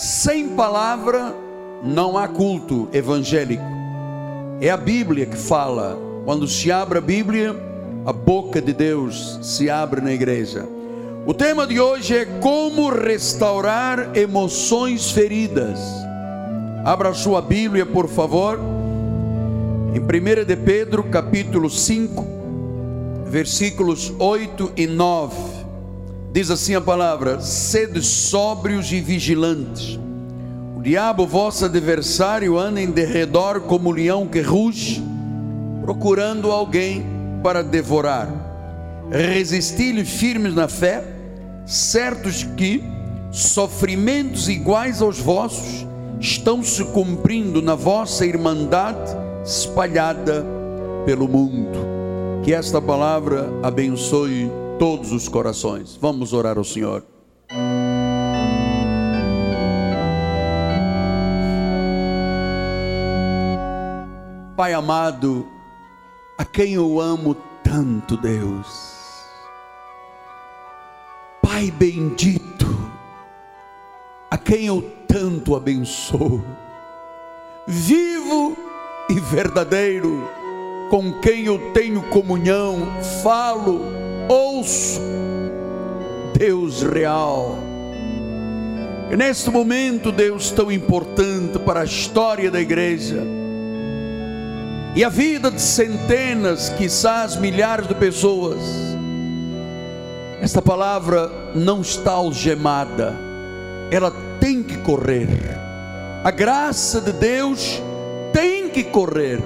Sem palavra não há culto evangélico. É a Bíblia que fala. Quando se abre a Bíblia, a boca de Deus se abre na igreja. O tema de hoje é como restaurar emoções feridas. Abra sua Bíblia, por favor. Em 1 de Pedro, capítulo 5, versículos 8 e 9. Diz assim a palavra: sede sóbrios e vigilantes. O diabo, vosso adversário, anda em derredor como leão que ruge, procurando alguém para devorar. Resisti-lhe firmes na fé, certos que sofrimentos iguais aos vossos estão se cumprindo na vossa irmandade espalhada pelo mundo. Que esta palavra abençoe todos os corações. Vamos orar ao Senhor. Pai amado, a quem eu amo tanto, Deus. Pai bendito, a quem eu tanto abençoo. Vivo e verdadeiro, com quem eu tenho comunhão, falo, ouço Deus real. E neste momento, Deus tão importante para a história da igreja e a vida de centenas, quizás milhares de pessoas. Esta palavra não está algemada, ela tem que correr. A graça de Deus tem que correr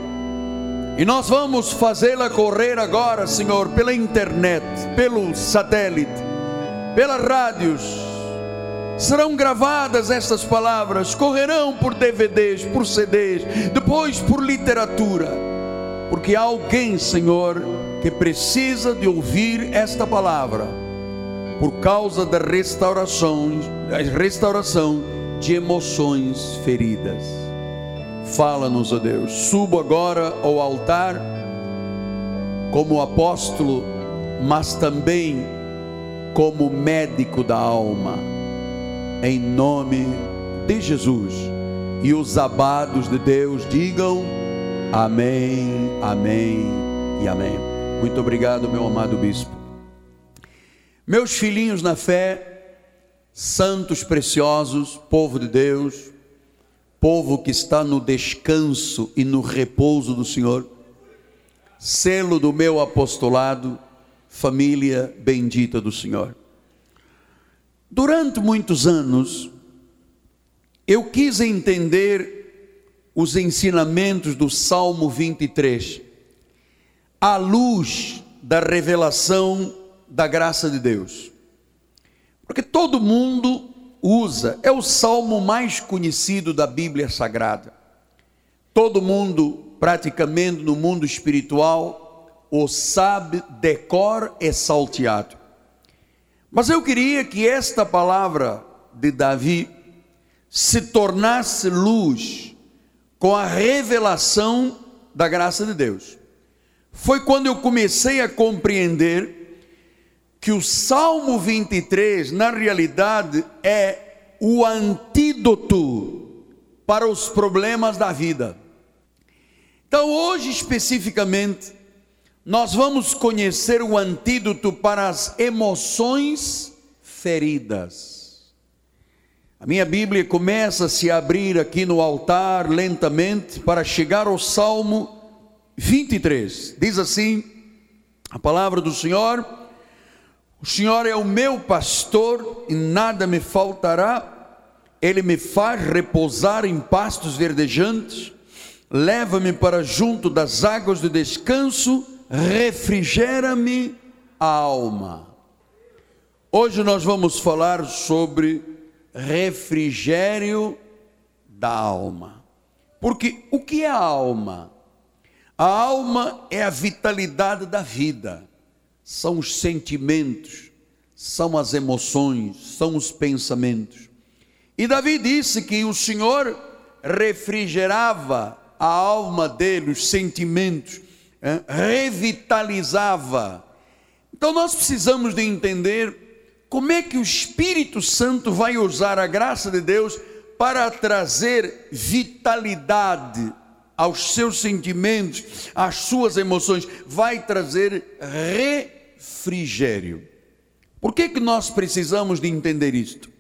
e nós vamos fazê-la correr agora, Senhor, pela internet, pelo satélite, pelas rádios. Serão gravadas estas palavras, correrão por DVDs, por CDs, depois por literatura, porque há alguém, Senhor, que precisa de ouvir esta palavra, por causa da restauração, da restauração de emoções feridas. Fala-nos, ó Deus. Subo agora ao altar como apóstolo, mas também como médico da alma, em nome de Jesus. E os abados de Deus digam amém, amém e amém. Muito obrigado, meu amado bispo. Meus filhinhos na fé, santos preciosos, povo de Deus, povo que está no descanso e no repouso do Senhor, selo do meu apostolado, família bendita do Senhor. Durante muitos anos, eu quis entender os ensinamentos do Salmo 23, à luz da revelação da graça de Deus. Porque todo mundo usa, é o salmo mais conhecido da Bíblia Sagrada. Todo mundo, praticamente no mundo espiritual, o sabe, decor e salteado. Mas eu queria que esta palavra de Davi se tornasse luz com a revelação da graça de Deus. Foi quando eu comecei a compreender que o Salmo 23, na realidade, é o antídoto para os problemas da vida. Então, hoje especificamente, nós vamos conhecer o antídoto para as emoções feridas. A minha Bíblia começa a se abrir aqui no altar lentamente para chegar ao Salmo 23. Diz assim: a palavra do Senhor o Senhor é o meu pastor e nada me faltará. Ele me faz repousar em pastos verdejantes, leva-me para junto das águas de descanso, refrigera-me a alma. Hoje nós vamos falar sobre refrigério da alma. Porque o que é a alma? A alma é a vitalidade da vida são os sentimentos, são as emoções, são os pensamentos. E Davi disse que o Senhor refrigerava a alma dele, os sentimentos, revitalizava. Então nós precisamos de entender como é que o Espírito Santo vai usar a graça de Deus para trazer vitalidade aos seus sentimentos, às suas emoções, vai trazer refrigério. Por que, que nós precisamos de entender isto?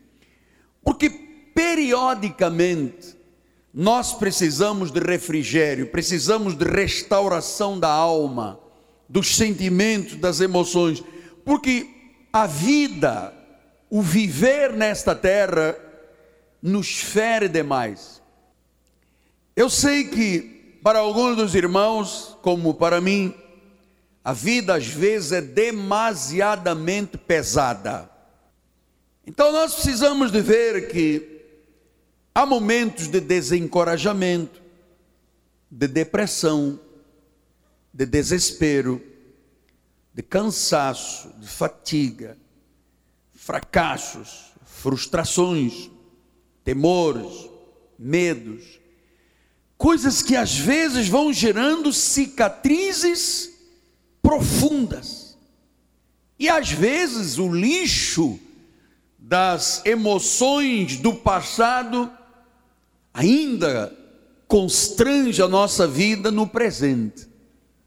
Porque periodicamente nós precisamos de refrigério, precisamos de restauração da alma, dos sentimentos, das emoções, porque a vida, o viver nesta terra, nos fere demais. Eu sei que para alguns dos irmãos, como para mim, a vida às vezes é demasiadamente pesada. Então nós precisamos de ver que há momentos de desencorajamento, de depressão, de desespero, de cansaço, de fatiga, fracassos, frustrações, temores, medos, coisas que às vezes vão gerando cicatrizes profundas. E às vezes o lixo das emoções do passado ainda constrange a nossa vida no presente.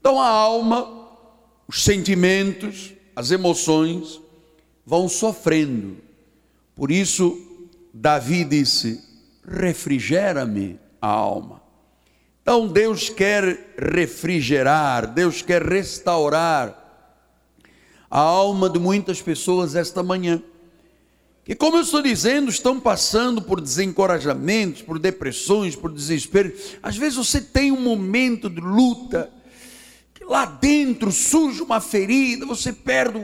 Então a alma, os sentimentos, as emoções vão sofrendo. Por isso, Davi disse: refrigera-me a alma. Então Deus quer refrigerar, Deus quer restaurar a alma de muitas pessoas esta manhã. Que, como eu estou dizendo, estão passando por desencorajamentos, por depressões, por desespero. Às vezes você tem um momento de luta, que lá dentro surge uma ferida, você perde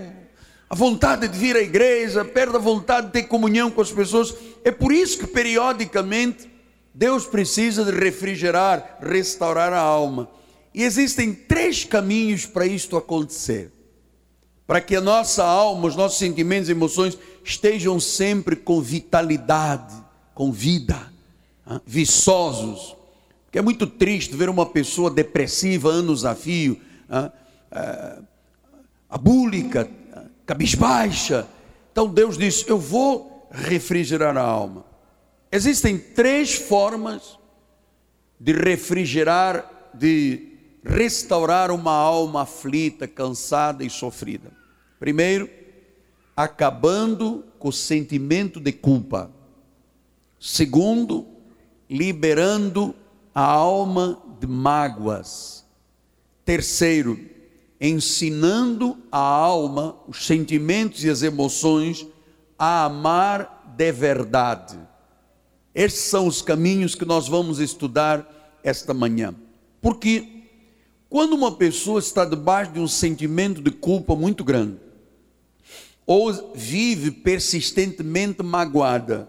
a vontade de vir à igreja, perde a vontade de ter comunhão com as pessoas. É por isso que periodicamente Deus precisa de refrigerar, restaurar a alma. E existem três caminhos para isto acontecer. Para que a nossa alma, os nossos sentimentos e emoções estejam sempre com vitalidade, com vida, viçosos. Porque é muito triste ver uma pessoa depressiva, anos a fio, abúlica, cabisbaixa. Então Deus diz: Eu vou refrigerar a alma. Existem três formas de refrigerar, de restaurar uma alma aflita, cansada e sofrida. Primeiro, acabando com o sentimento de culpa. Segundo, liberando a alma de mágoas. Terceiro, ensinando a alma, os sentimentos e as emoções a amar de verdade. Estes são os caminhos que nós vamos estudar esta manhã. Porque quando uma pessoa está debaixo de um sentimento de culpa muito grande, ou vive persistentemente magoada,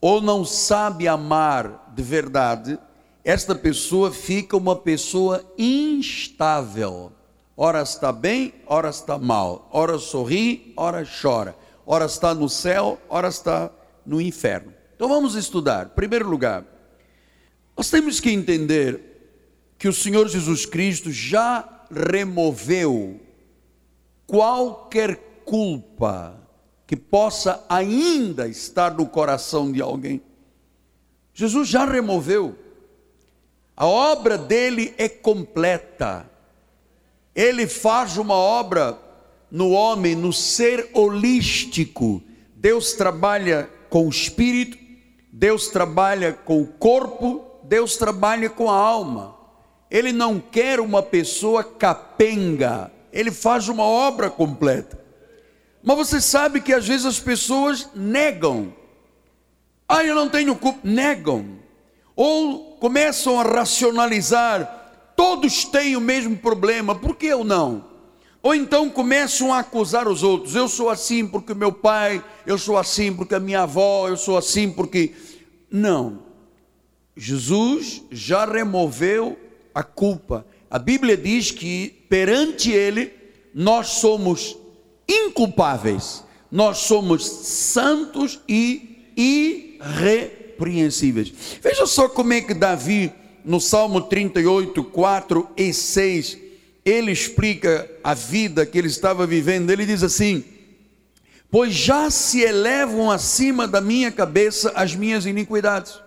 ou não sabe amar de verdade, esta pessoa fica uma pessoa instável. Ora está bem, ora está mal. Ora sorri, ora chora. Ora está no céu, ora está no inferno. Então vamos estudar. Em primeiro lugar, nós temos que entender que o Senhor Jesus Cristo já removeu qualquer culpa que possa ainda estar no coração de alguém. Jesus já removeu. A obra dele é completa. Ele faz uma obra no homem, no ser holístico. Deus trabalha com o espírito, Deus trabalha com o corpo, Deus trabalha com a alma. Ele não quer uma pessoa capenga, ele faz uma obra completa. Mas você sabe que às vezes as pessoas negam. Ah, eu não tenho culpa. Negam. Ou começam a racionalizar. Todos têm o mesmo problema, por que eu não? Ou então começam a acusar os outros. Eu sou assim porque meu pai, eu sou assim porque a minha avó, eu sou assim porque. Não. Jesus já removeu a culpa. A Bíblia diz que perante Ele nós somos inculpáveis, nós somos santos e irrepreensíveis. Veja só como é que Davi, no Salmo 38, 4 e 6, ele explica a vida que ele estava vivendo. Ele diz assim: pois já se elevam acima da minha cabeça as minhas iniquidades.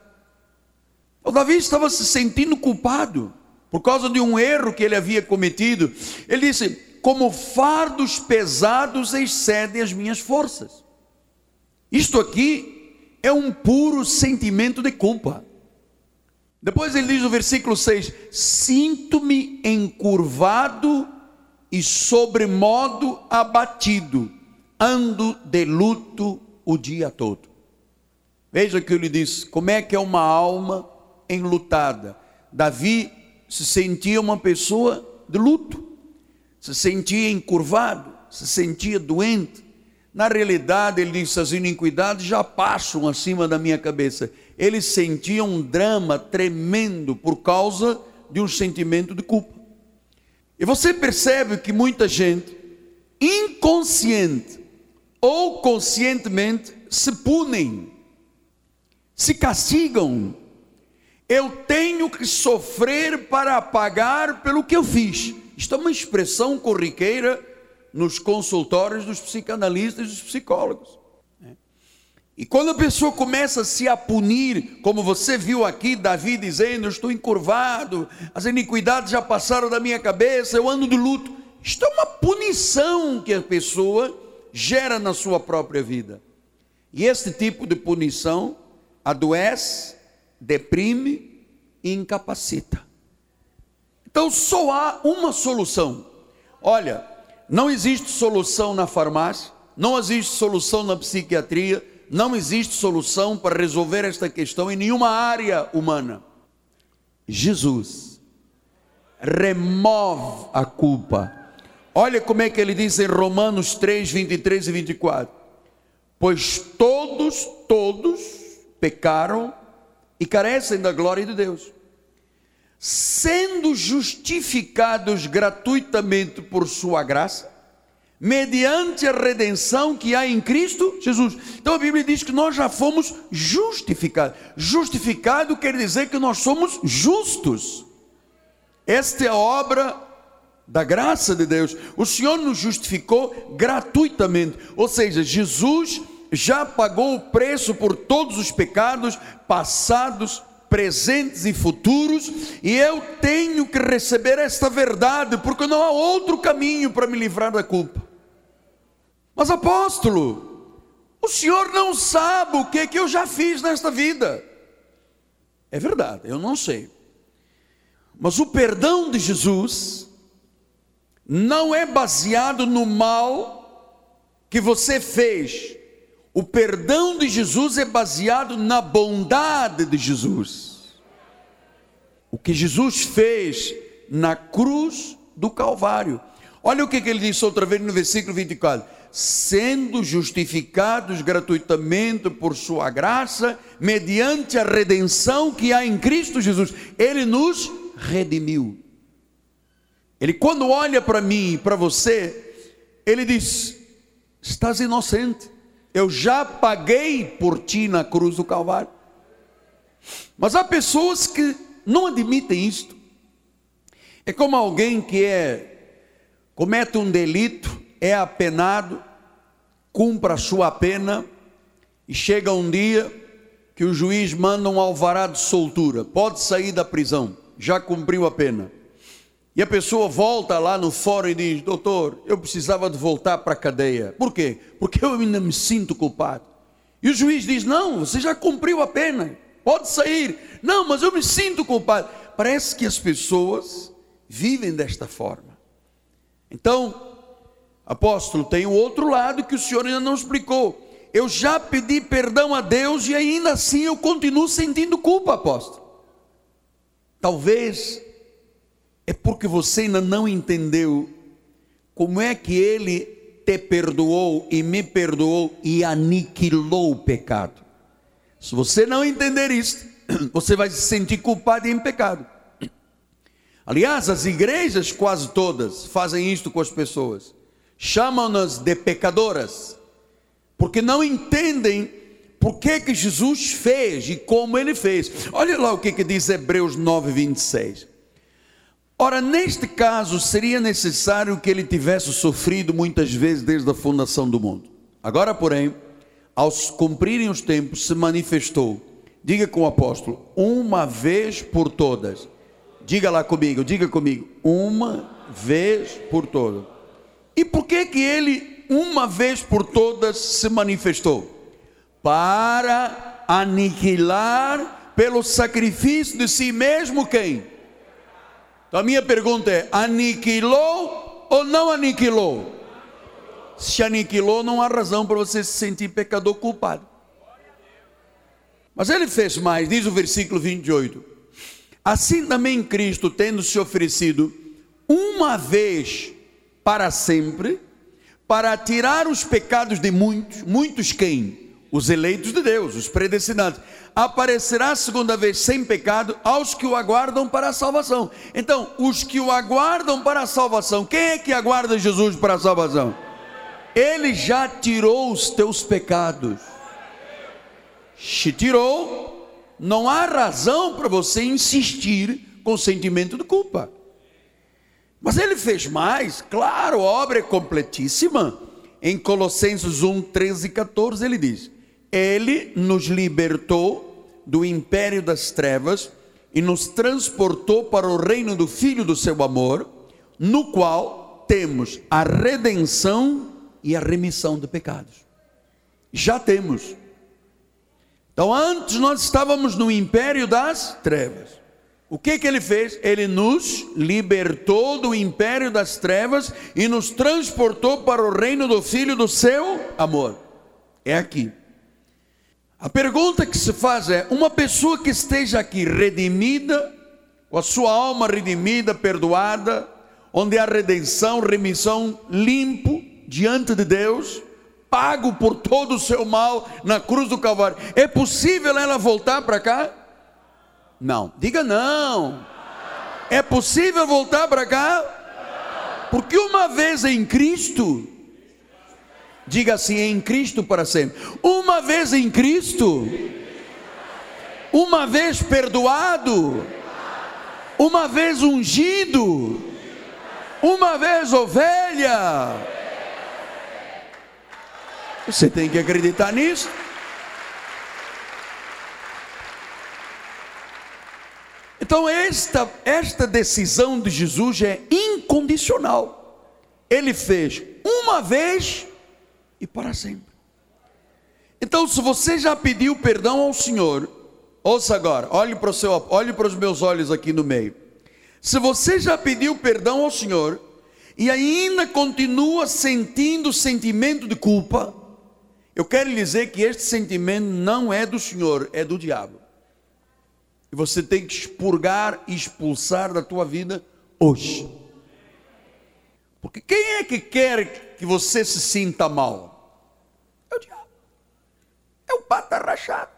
O Davi estava se sentindo culpado por causa de um erro que ele havia cometido. Ele disse: Como fardos pesados excedem as minhas forças. Isto aqui é um puro sentimento de culpa. Depois ele diz no versículo 6: Sinto-me encurvado e sobremodo abatido ando de luto o dia todo. Veja que ele diz: como é que é uma alma enlutada? Davi se sentia uma pessoa de luto, se sentia encurvado, se sentia doente. Na realidade, ele disse: as iniquidades já passam acima da minha cabeça. Ele sentia um drama tremendo por causa de um sentimento de culpa. E você percebe que muita gente, inconsciente, ou conscientemente se punem, se castigam. Eu tenho que sofrer para pagar pelo que eu fiz. Isto é uma expressão corriqueira nos consultórios dos psicanalistas e dos psicólogos. E quando a pessoa começa a se a punir, como você viu aqui, Davi dizendo: Eu estou encurvado, as iniquidades já passaram da minha cabeça, eu ando de luto. Isto é uma punição que a pessoa gera na sua própria vida. E este tipo de punição adoece, deprime e incapacita. Então só há uma solução. Olha, não existe solução na farmácia, não existe solução na psiquiatria, não existe solução para resolver esta questão em nenhuma área humana. Jesus remove a culpa. Olha como é que ele diz em Romanos 3, 23 e 24: Pois todos, todos pecaram e carecem da glória de Deus, sendo justificados gratuitamente por Sua graça, mediante a redenção que há em Cristo Jesus. Então a Bíblia diz que nós já fomos justificados. Justificado quer dizer que nós somos justos. Esta é a obra da graça de Deus. O Senhor nos justificou gratuitamente, ou seja, Jesus já pagou o preço por todos os pecados passados, presentes e futuros, e eu tenho que receber esta verdade, porque não há outro caminho para me livrar da culpa. Mas apóstolo, o senhor não sabe o que que eu já fiz nesta vida. É verdade, eu não sei. Mas o perdão de Jesus não é baseado no mal que você fez. O perdão de Jesus é baseado na bondade de Jesus. O que Jesus fez na cruz do Calvário. Olha o que, ele disse outra vez no versículo 24: sendo justificados gratuitamente por Sua graça, mediante a redenção que há em Cristo Jesus, Ele nos redimiu. Ele, quando olha para mim e para você, ele diz: Estás inocente, eu já paguei por ti na cruz do Calvário. Mas há pessoas que não admitem isto. É como alguém que é comete um delito, é apenado, cumpra a sua pena e chega um dia que o juiz manda um alvará de soltura, pode sair da prisão, já cumpriu a pena. E a pessoa volta lá no fórum e diz: Doutor, eu precisava de voltar para a cadeia. Por quê? Porque eu ainda me sinto culpado. E o juiz diz: Não, você já cumpriu a pena, pode sair. Não, mas eu me sinto culpado. Parece que as pessoas vivem desta forma. Então, apóstolo, tem o outro lado que o senhor ainda não explicou. Eu já pedi perdão a Deus e ainda assim eu continuo sentindo culpa, apóstolo. Talvez é porque você ainda não entendeu como é que ele te perdoou e me perdoou e aniquilou o pecado. Se você não entender isso, você vai se sentir culpado e em pecado. Aliás, as igrejas quase todas fazem isto com as pessoas. Chamam-nas de pecadoras, porque não entendem por que, que Jesus fez e como ele fez. Olha lá o que, que diz Hebreus 9, 26. Ora, neste caso, seria necessário que ele tivesse sofrido muitas vezes desde a fundação do mundo. Agora, porém, aos cumprirem os tempos, se manifestou. Diga com o apóstolo, uma vez por todas. Diga lá comigo, diga comigo, uma vez por todas. E por que que ele uma vez por todas se manifestou? Para aniquilar pelo sacrifício de si mesmo quem? Então a minha pergunta é: aniquilou ou não aniquilou? Se aniquilou, não há razão para você se sentir pecador culpado. Mas ele fez mais, diz o versículo 28. Assim também Cristo, tendo se oferecido uma vez para sempre, para tirar os pecados de muitos, muitos quem? Os eleitos de Deus, os predestinados. Aparecerá a segunda vez sem pecado aos que o aguardam para a salvação. Então, os que o aguardam para a salvação, quem é que aguarda Jesus para a salvação? Ele já tirou os teus pecados. Se tirou, não há razão para você insistir com sentimento de culpa. Mas ele fez mais, claro, a obra é completíssima. Em Colossenses 1, 13 e 14, ele diz: Ele nos libertou do império das trevas e nos transportou para o reino do Filho do seu amor, no qual temos a redenção e a remissão de pecados. Já temos. Então, antes nós estávamos no império das trevas. O que que ele fez? Ele nos libertou do império das trevas e nos transportou para o reino do filho do seu amor. É aqui. A pergunta que se faz é: uma pessoa que esteja aqui redimida, com a sua alma redimida, perdoada, onde há redenção, remissão, limpo diante de Deus, pago por todo o seu mal na cruz do Calvário, é possível ela voltar para cá? Não. Diga não. É possível voltar para cá? Porque uma vez em Cristo, diga assim, em Cristo para sempre. Uma vez em Cristo, uma vez perdoado, uma vez ungido, uma vez ovelha. Você tem que acreditar nisso. Então, esta, esta decisão de Jesus é incondicional. Ele fez uma vez e para sempre. Então, se você já pediu perdão ao Senhor, ouça agora, olhe para, o seu, olhe para os meus olhos aqui no meio. Se você já pediu perdão ao Senhor e ainda continua sentindo sentimento de culpa, eu quero lhe dizer que este sentimento não é do Senhor, é do diabo. E você tem que expurgar e expulsar da tua vida hoje. Porque quem é que quer que você se sinta mal? É o diabo. É o pata rachado.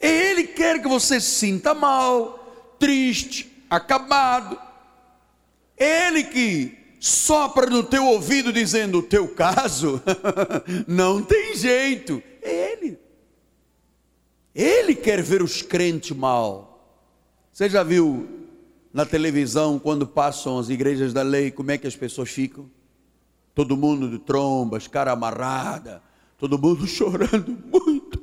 Ele quer que você se sinta mal, triste, acabado. Ele que sopra no teu ouvido dizendo: o teu caso não tem jeito. Ele. Quer ver os crentes mal. Você já viu na televisão, quando passam as igrejas da lei, como é que as pessoas ficam? Todo mundo de trombas, cara amarrada, todo mundo chorando muito,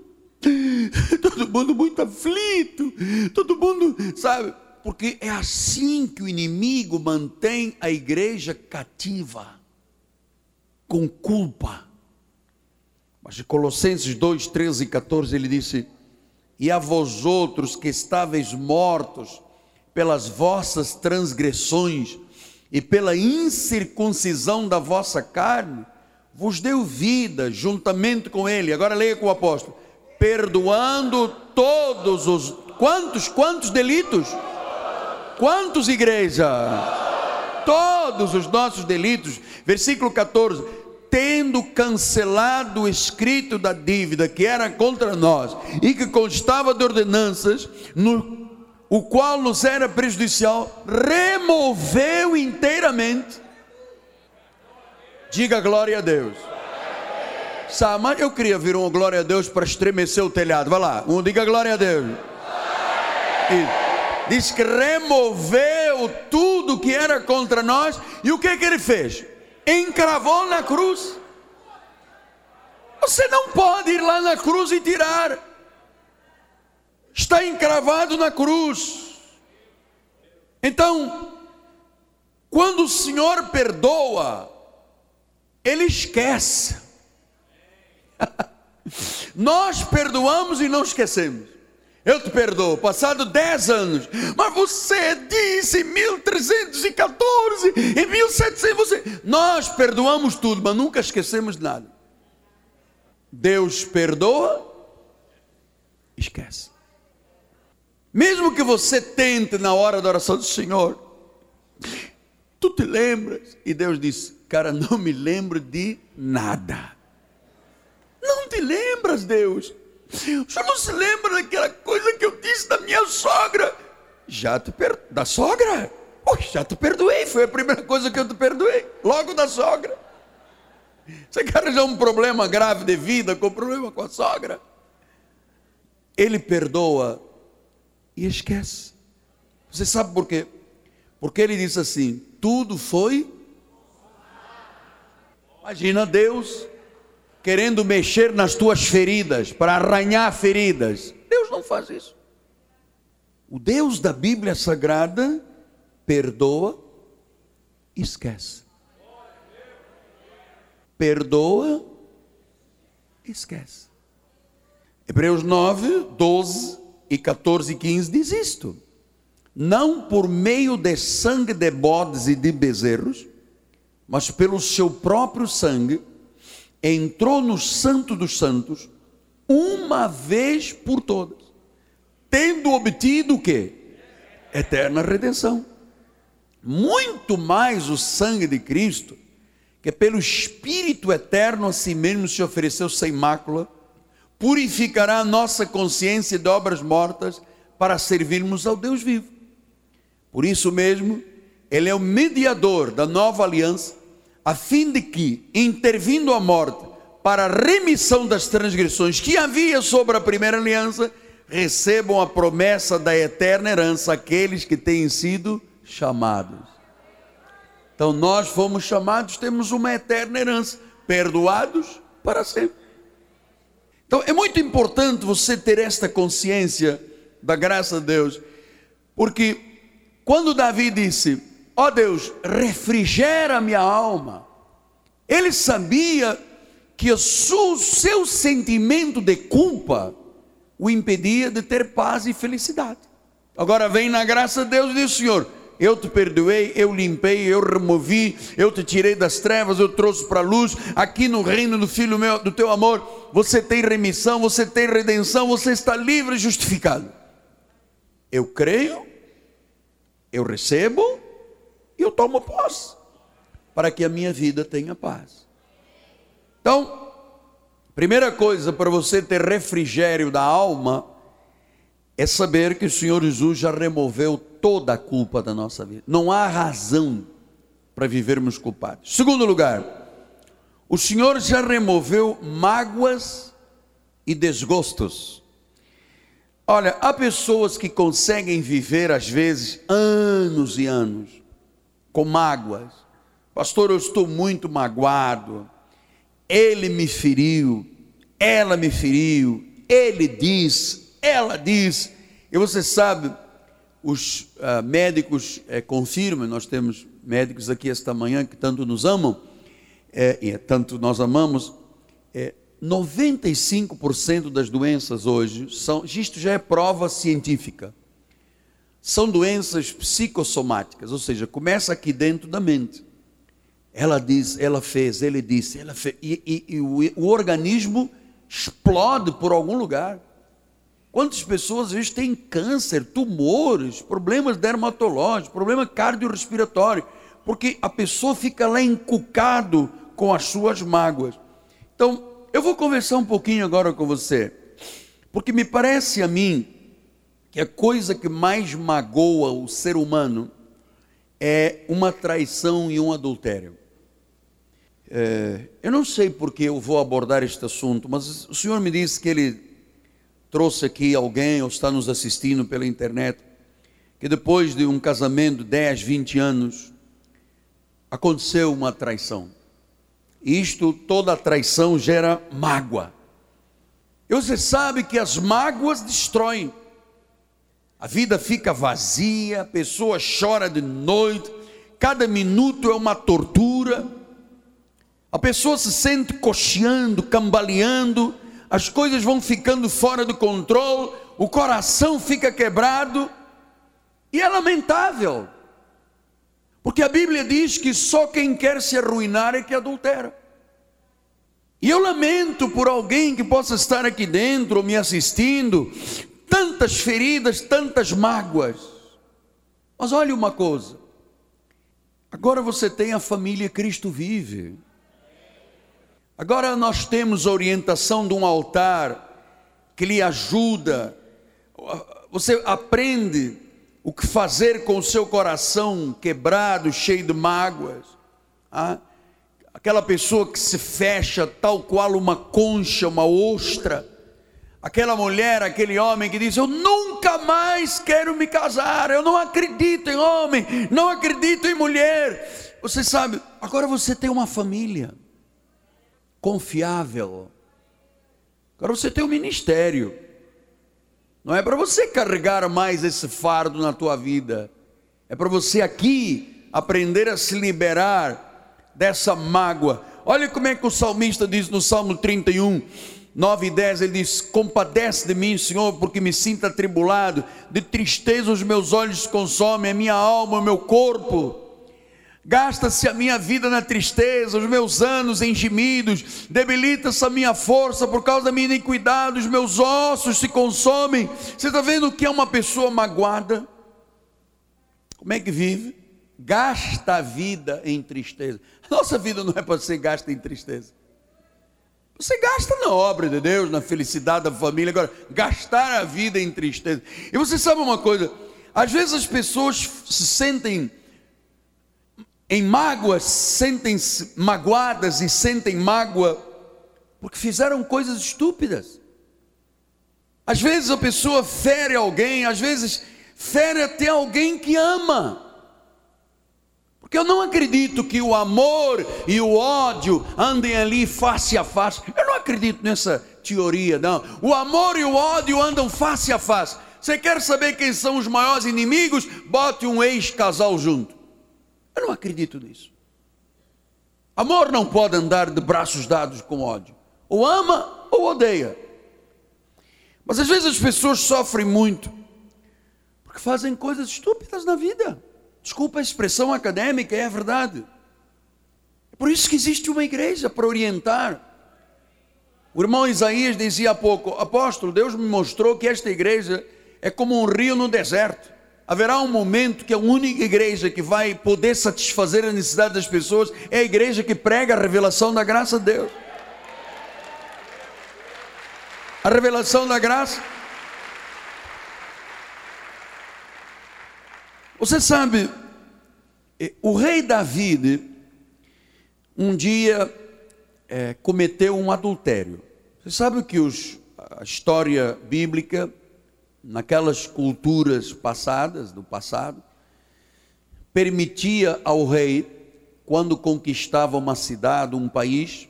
todo mundo muito aflito, todo mundo, sabe? Porque é assim que o inimigo mantém a igreja cativa, com culpa. Mas em Colossenses 2, 13 e 14 ele disse: e a vós outros que estáveis mortos pelas vossas transgressões e pela incircuncisão da vossa carne, vos deu vida juntamente com ele. Agora leia com o apóstolo: perdoando todos os quantos quantos delitos? Quantos igreja? Todos os nossos delitos. Versículo 14 tendo cancelado o escrito da dívida que era contra nós e que constava de ordenanças, no, o qual nos era prejudicial, removeu inteiramente. Diga glória a Deus. Sama, eu queria vir uma glória a Deus para estremecer o telhado. Vai lá, um diga glória a Deus. E diz que removeu tudo que era contra nós. E o que, que ele fez? Encravou na cruz. Você não pode ir lá na cruz e tirar. Está encravado na cruz. Então, quando o Senhor perdoa, Ele esquece. Nós perdoamos e não esquecemos. Eu te perdoo, passado 10 anos, mas você disse em 1314, em 1700, você. Nós perdoamos tudo, mas nunca esquecemos nada. Deus perdoa, esquece. Mesmo que você tente na hora da oração do Senhor, tu te lembras? E Deus diz: Cara, não me lembro de nada. Não te lembras, Deus. O senhor não se lembra daquela coisa que eu disse da minha sogra? Já te per... Da sogra? Oh, já te perdoei. Foi a primeira coisa que eu te perdoei. Logo da sogra. Você quer arranjar um problema grave de vida com problema com a sogra? Ele perdoa e esquece. Você sabe por quê? Porque ele diz assim: tudo foi. Imagina Deus querendo mexer nas tuas feridas, para arranhar feridas. Deus não faz isso. O Deus da Bíblia Sagrada perdoa e esquece. Perdoa e esquece. Hebreus 9, 12 e 14 e 15 diz isto. Não por meio de sangue de bodes e de bezerros, mas pelo seu próprio sangue, entrou no Santo dos Santos uma vez por todas, tendo obtido o que? Eterna redenção. Muito mais o sangue de Cristo, que pelo Espírito eterno a si mesmo se ofereceu sem mácula, purificará a nossa consciência de obras mortas para servirmos ao Deus vivo. Por isso mesmo, Ele é o mediador da nova aliança a fim de que, intervindo a morte para a remissão das transgressões que havia sobre a primeira aliança, recebam a promessa da eterna herança aqueles que têm sido chamados. Então nós fomos chamados, temos uma eterna herança, perdoados para sempre. Então é muito importante você ter esta consciência da graça de Deus, porque quando Davi disse: Ó oh Deus, refrigera minha alma. Ele sabia que o seu sentimento de culpa o impedia de ter paz e felicidade. Agora vem na graça de Deus e diz: Senhor, eu te perdoei, eu limpei, eu removi, eu te tirei das trevas, eu trouxe para a luz. Aqui no reino do Filho meu, do teu amor, você tem remissão, você tem redenção, você está livre e justificado. Eu creio, eu recebo e eu tomo posse, para que a minha vida tenha paz. Então, primeira coisa para você ter refrigério da alma é saber que o Senhor Jesus já removeu toda a culpa da nossa vida. Não há razão para vivermos culpados. Segundo lugar, o Senhor já removeu mágoas e desgostos. Olha, há pessoas que conseguem viver às vezes anos e anos com mágoas. Pastor, eu estou muito magoado. Ele me feriu, ela me feriu, ele diz, ela diz. E você sabe, os uh, médicos é, confirmam, nós temos médicos aqui esta manhã que tanto nos amam, é, e tanto nós amamos, é, 95% das doenças hoje são, isto já é prova científica, são doenças psicossomáticas, ou seja, começa aqui dentro da mente. Ela diz, ela fez, ele disse, ela fez, e, e, e o, o, organismo explode por algum lugar. Quantas pessoas às vezes têm câncer, tumores, problemas dermatológicos, problema cardiorrespiratório, porque a pessoa fica lá encucado com as suas mágoas. Então, eu vou conversar um pouquinho agora com você, porque me parece a mim que a coisa que mais magoa o ser humano é uma traição e um adultério. É, eu não sei porque eu vou abordar este assunto, mas o Senhor me disse que Ele trouxe aqui alguém, ou está nos assistindo pela internet, que depois de um casamento, 10, 20 anos, aconteceu uma traição. Isto, toda traição gera mágoa. E você sabe que as mágoas destroem. A vida fica vazia, a pessoa chora de noite, cada minuto é uma tortura. A pessoa se sente cocheando, cambaleando, as coisas vão ficando fora do controle, o coração fica quebrado, e é lamentável, porque a Bíblia diz que só quem quer se arruinar é que adultera. E eu lamento por alguém que possa estar aqui dentro me assistindo, tantas feridas, tantas mágoas. Mas olhe uma coisa, agora você tem a família Cristo vive. Agora nós temos a orientação de um altar que lhe ajuda. Você aprende o que fazer com o seu coração quebrado, cheio de mágoas. Ah? Aquela pessoa que se fecha tal qual uma concha, uma ostra. Aquela mulher, aquele homem que diz: Eu nunca mais quero me casar, eu não acredito em homem, não acredito em mulher. Você sabe, agora você tem uma família confiável. Agora você tem um ministério. Não é para você carregar mais esse fardo na tua vida. É para você aqui aprender a se liberar dessa mágoa. Olha como é que o salmista diz no Salmo 31, 9 e 10, ele diz: Compadece de mim, Senhor, porque me sinto atribulado, de tristeza os meus olhos consomem, a minha alma, o meu corpo. Gasta-se a minha vida na tristeza, os meus anos em gemidos, debilita-se a minha força por causa da minha iniquidade, os meus ossos se consomem. Você está vendo o que é uma pessoa magoada? Como é que vive? Gasta a vida em tristeza. Nossa vida não é para ser gasta em tristeza. Você gasta na obra de Deus, na felicidade da família. Agora, gastar a vida em tristeza. E você sabe uma coisa? Às vezes as pessoas se sentem em mágoas, sentem-se magoadas e sentem mágoa porque fizeram coisas estúpidas. Às vezes a pessoa fere alguém, às vezes fere até alguém que ama. Porque eu não acredito que o amor e o ódio andem ali face a face. Eu não acredito nessa teoria, não. O amor e o ódio andam face a face. Você quer saber quem são os maiores inimigos? Bote um ex-casal junto. Eu não acredito nisso. Amor não pode andar de braços dados com ódio. Ou ama ou odeia. Mas às vezes as pessoas sofrem muito porque fazem coisas estúpidas na vida. Desculpa a expressão acadêmica, é verdade. É por isso que existe uma igreja para orientar. O irmão Isaías dizia há pouco: Apóstolo, Deus me mostrou que esta igreja é como um rio no deserto haverá um momento que a única igreja que vai poder satisfazer a necessidade das pessoas é a igreja que prega a revelação da graça de Deus. A revelação da graça. Você sabe, o rei David, um dia é, cometeu um adultério. Você sabe que os, a história bíblica naquelas culturas passadas, do passado, permitia ao rei, quando conquistava uma cidade, um país,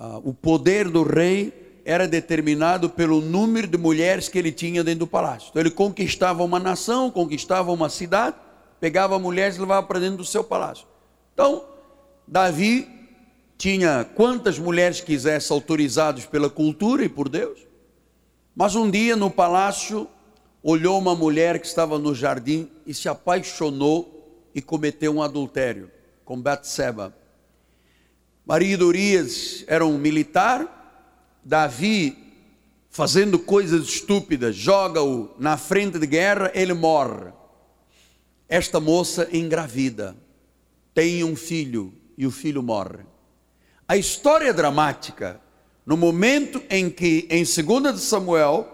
uh, o poder do rei era determinado pelo número de mulheres que ele tinha dentro do palácio. Então ele conquistava uma nação, conquistava uma cidade, pegava mulheres e levava para dentro do seu palácio. Então, Davi tinha quantas mulheres quisesse autorizadas pela cultura e por Deus. Mas um dia no palácio, olhou uma mulher que estava no jardim e se apaixonou e cometeu um adultério com Batseba. Maria de Urias era um militar, Davi, fazendo coisas estúpidas, joga-o na frente de guerra, ele morre. Esta moça engravida, tem um filho e o filho morre. A história é dramática no momento em que, em 2 Samuel,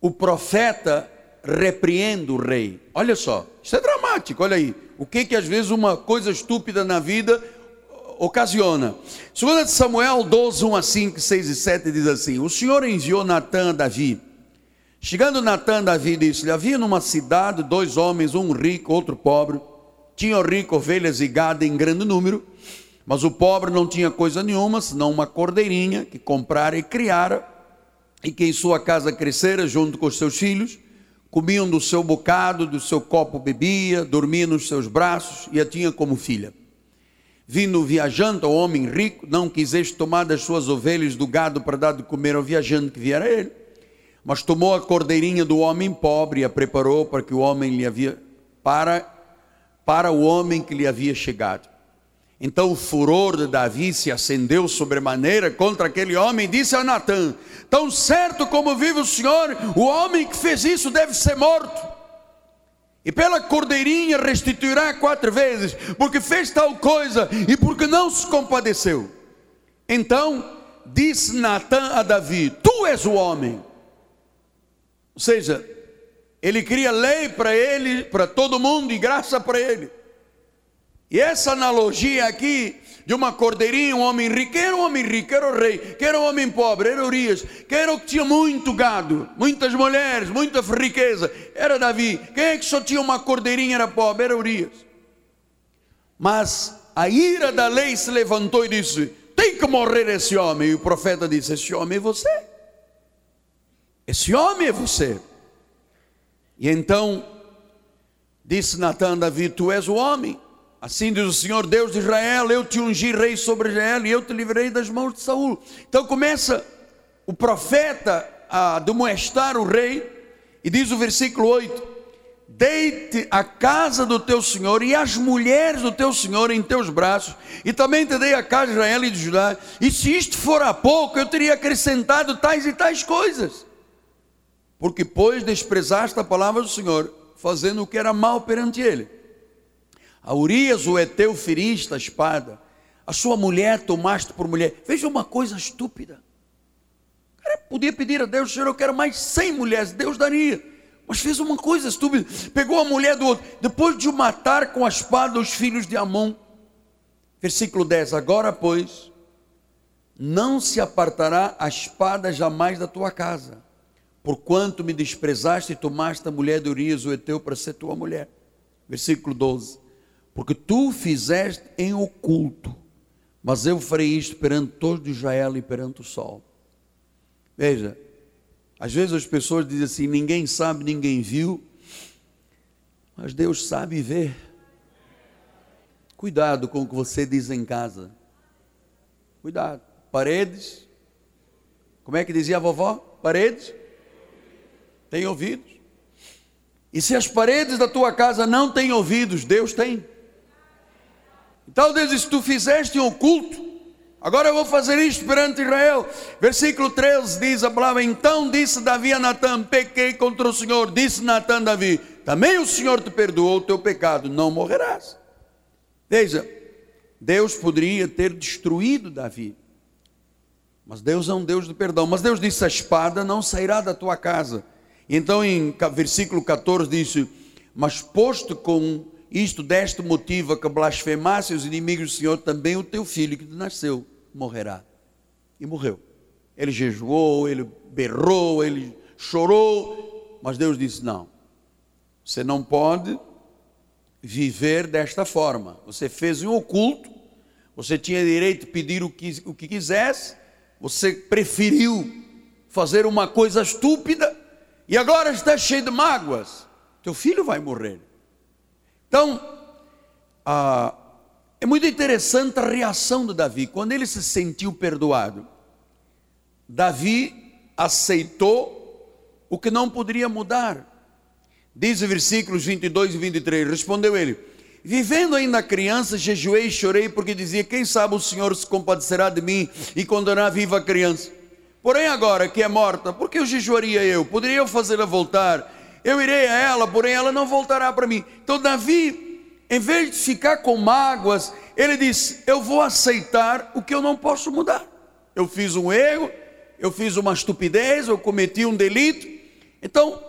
o profeta repreende o rei. Olha só, isso é dramático, olha aí. O que que às vezes uma coisa estúpida na vida ocasiona. 2 Samuel 12, 1 a 5, 6 e 7 diz assim: O Senhor enviou Natã a Davi. Chegando Natã a Davi, disse-lhe: Havia numa cidade dois homens, um rico, outro pobre. Tinham rico ovelhas e gado em grande número Mas o pobre não tinha coisa nenhuma, senão uma cordeirinha que comprara e criara, e que em sua casa crescera junto com os seus filhos, comiam do seu bocado, do seu copo bebia, dormia nos seus braços e a tinha como filha. Vindo viajante ao homem rico, não quiseste tomar das suas ovelhas do gado para dar de comer ao viajante que viera ele. Mas tomou a cordeirinha do homem pobre e a preparou para que o homem lhe havia para para o homem que lhe havia chegado. Então o furor de Davi se acendeu sobremaneira contra aquele homem e disse a Natã: Tão certo como vive o Senhor, o homem que fez isso deve ser morto. E pela cordeirinha restituirá quatro vezes, porque fez tal coisa e porque não se compadeceu. Então disse Natã a Davi: Tu és o homem. Ou seja, ele cria lei para ele, para todo mundo e graça para ele. E essa analogia aqui de uma cordeirinha, um homem rico, era um homem rico? Era o rei, quem era um homem pobre? Era Urias, quem era o que tinha muito gado, muitas mulheres, muita riqueza? Era Davi, quem é que só tinha uma cordeirinha era pobre? Era Urias. Mas a ira da lei se levantou e disse: tem que morrer esse homem. E o profeta disse: esse homem é você. Esse homem é você. E então disse Natan Davi: Tu és o homem. Assim diz o Senhor Deus de Israel: Eu te ungi rei sobre Israel e eu te livrei das mãos de Saul. Então começa o profeta a demoestar o rei, e diz o versículo 8: Deite a casa do teu senhor e as mulheres do teu senhor em teus braços, e também te dei a casa de Israel e de Judá. E se isto for a pouco, eu teria acrescentado tais e tais coisas. Porque, pois, desprezaste a palavra do Senhor, fazendo o que era mal perante ele. A Urias, o Eteu, feriste a espada. A sua mulher tomaste por mulher. Veja uma coisa estúpida. O cara podia pedir a Deus, Senhor, eu quero mais cem mulheres. Deus daria. Mas fez uma coisa estúpida. Pegou a mulher do outro. Depois de matar com a espada os filhos de Amon. Versículo 10. Agora, pois, não se apartará a espada jamais da tua casa. Porquanto me desprezaste e tomaste a mulher de Urias, o Eteu, para ser tua mulher. Versículo 12 porque tu fizeste em oculto, mas eu farei isto perante todos de Israel e perante o sol. Veja, às vezes as pessoas dizem assim: ninguém sabe, ninguém viu, mas Deus sabe e vê. Cuidado com o que você diz em casa. Cuidado. Paredes. Como é que dizia a vovó? Paredes? Tem ouvidos. E se as paredes da tua casa não têm ouvidos, Deus tem. Então Deus diz: Tu fizeste um oculto, agora eu vou fazer isto perante Israel. Versículo 13 diz a palavra: Então disse Davi a Natan: Pequei contra o Senhor. Disse Natan a Davi: Também o Senhor te perdoou o teu pecado, não morrerás. Veja, Deus poderia ter destruído Davi, mas Deus é um Deus de perdão. Mas Deus disse: A espada não sairá da tua casa. Então, em versículo 14, disse: Mas posto com isto deste motivo a que blasfemasse os inimigos do Senhor, também o teu filho que nasceu morrerá. E morreu. Ele jejuou, ele berrou, ele chorou, mas Deus disse: não, você não pode viver desta forma. Você fez um oculto, você tinha direito de pedir o que, o que quisesse, você preferiu fazer uma coisa estúpida e agora está cheio de mágoas. Teu filho vai morrer. Então, ah, é muito interessante a reação de Davi. Quando ele se sentiu perdoado, Davi aceitou o que não poderia mudar. Diz o versículos 22 e 23, respondeu ele, vivendo ainda criança, jejuei e chorei, porque dizia, quem sabe o Senhor se compadecerá de mim e condenar viva a criança. Porém agora que é morta, por que eu jejuaria eu? Poderia eu fazê-la voltar? Eu irei a ela, porém ela não voltará para mim. Então Davi, em vez de ficar com mágoas, ele disse: Eu vou aceitar o que eu não posso mudar. Eu fiz um erro, eu fiz uma estupidez, eu cometi um delito. Então,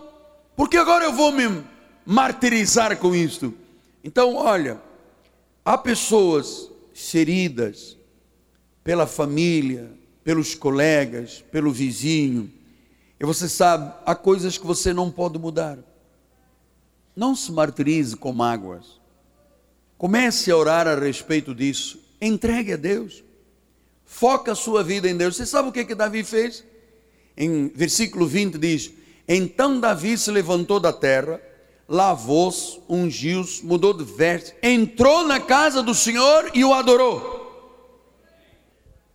por que agora eu vou me martirizar com isto? Então, olha, há pessoas feridas pela família, pelos colegas, pelo vizinho, e você sabe, há coisas que você não pode mudar. Não se martirize com mágoas. Comece a orar a respeito disso. Entregue a Deus. Foca a sua vida em Deus. Você sabe o que, que Davi fez? Em versículo 20 diz: Então Davi se levantou da terra, lavou-se, ungiu-se, mudou de veste, entrou na casa do Senhor e o adorou.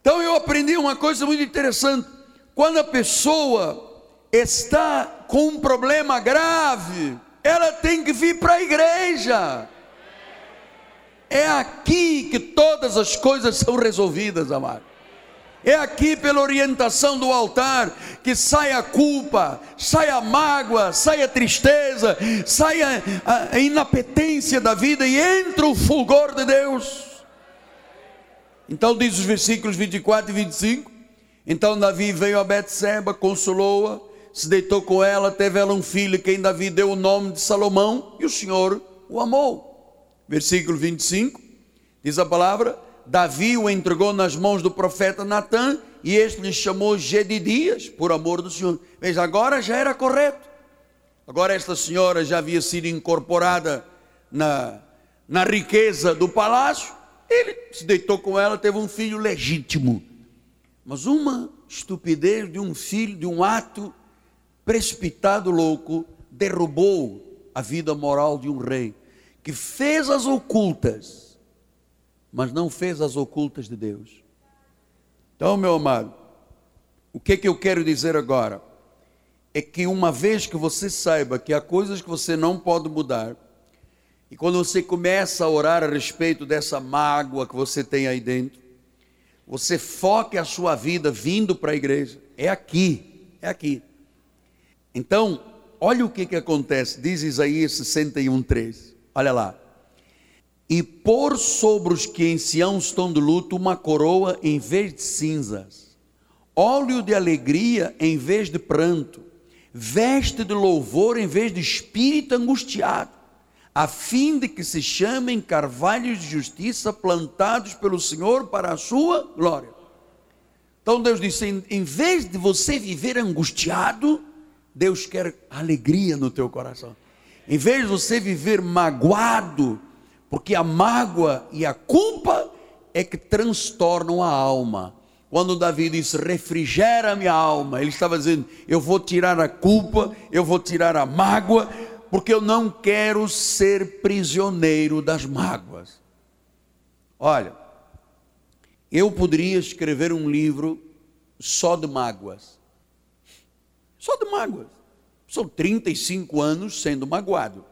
Então eu aprendi uma coisa muito interessante. Quando a pessoa está com um problema grave, ela tem que vir para a igreja. É aqui que todas as coisas são resolvidas, amado. É aqui pela orientação do altar que sai a culpa, sai a mágoa, sai a tristeza, sai a, a inapetência da vida e entra o fulgor de Deus. Então diz os versículos 24 e 25. Então Davi veio a Betseba, consolou-a, se deitou com ela, teve ela um filho, quem Davi deu o nome de Salomão, e o Senhor o amou. Versículo 25, diz a palavra: Davi o entregou nas mãos do profeta Natã, e este lhe chamou Gedidias, por amor do Senhor. Veja, agora já era correto. Agora esta senhora já havia sido incorporada na, na riqueza do palácio, ele se deitou com ela, teve um filho legítimo. Mas uma estupidez de um filho, de um ato precipitado louco, derrubou a vida moral de um rei que fez as ocultas, mas não fez as ocultas de Deus. Então, meu amado, o que, que eu quero dizer agora? É que uma vez que você saiba que há coisas que você não pode mudar, e quando você começa a orar a respeito dessa mágoa que você tem aí dentro, você foque a sua vida vindo para a igreja. É aqui, é aqui. Então, olha o que, que acontece, diz Isaías 61, 3. Olha lá. E pôr sobre os que em Sião estão de luto uma coroa em vez de cinzas, óleo de alegria em vez de pranto, veste de louvor em vez de espírito angustiado a fim de que se chamem carvalhos de justiça plantados pelo Senhor para a sua glória. Então Deus disse: em vez de você viver angustiado, Deus quer alegria no teu coração. Em vez de você viver magoado, porque a mágoa e a culpa é que transtornam a alma. Quando Davi disse, refrigera minha alma, ele estava dizendo, eu vou tirar a culpa, eu vou tirar a mágoa, porque eu não quero ser prisioneiro das mágoas. Olha, eu poderia escrever um livro só de mágoas. Só de mágoas. São 35 anos sendo magoado,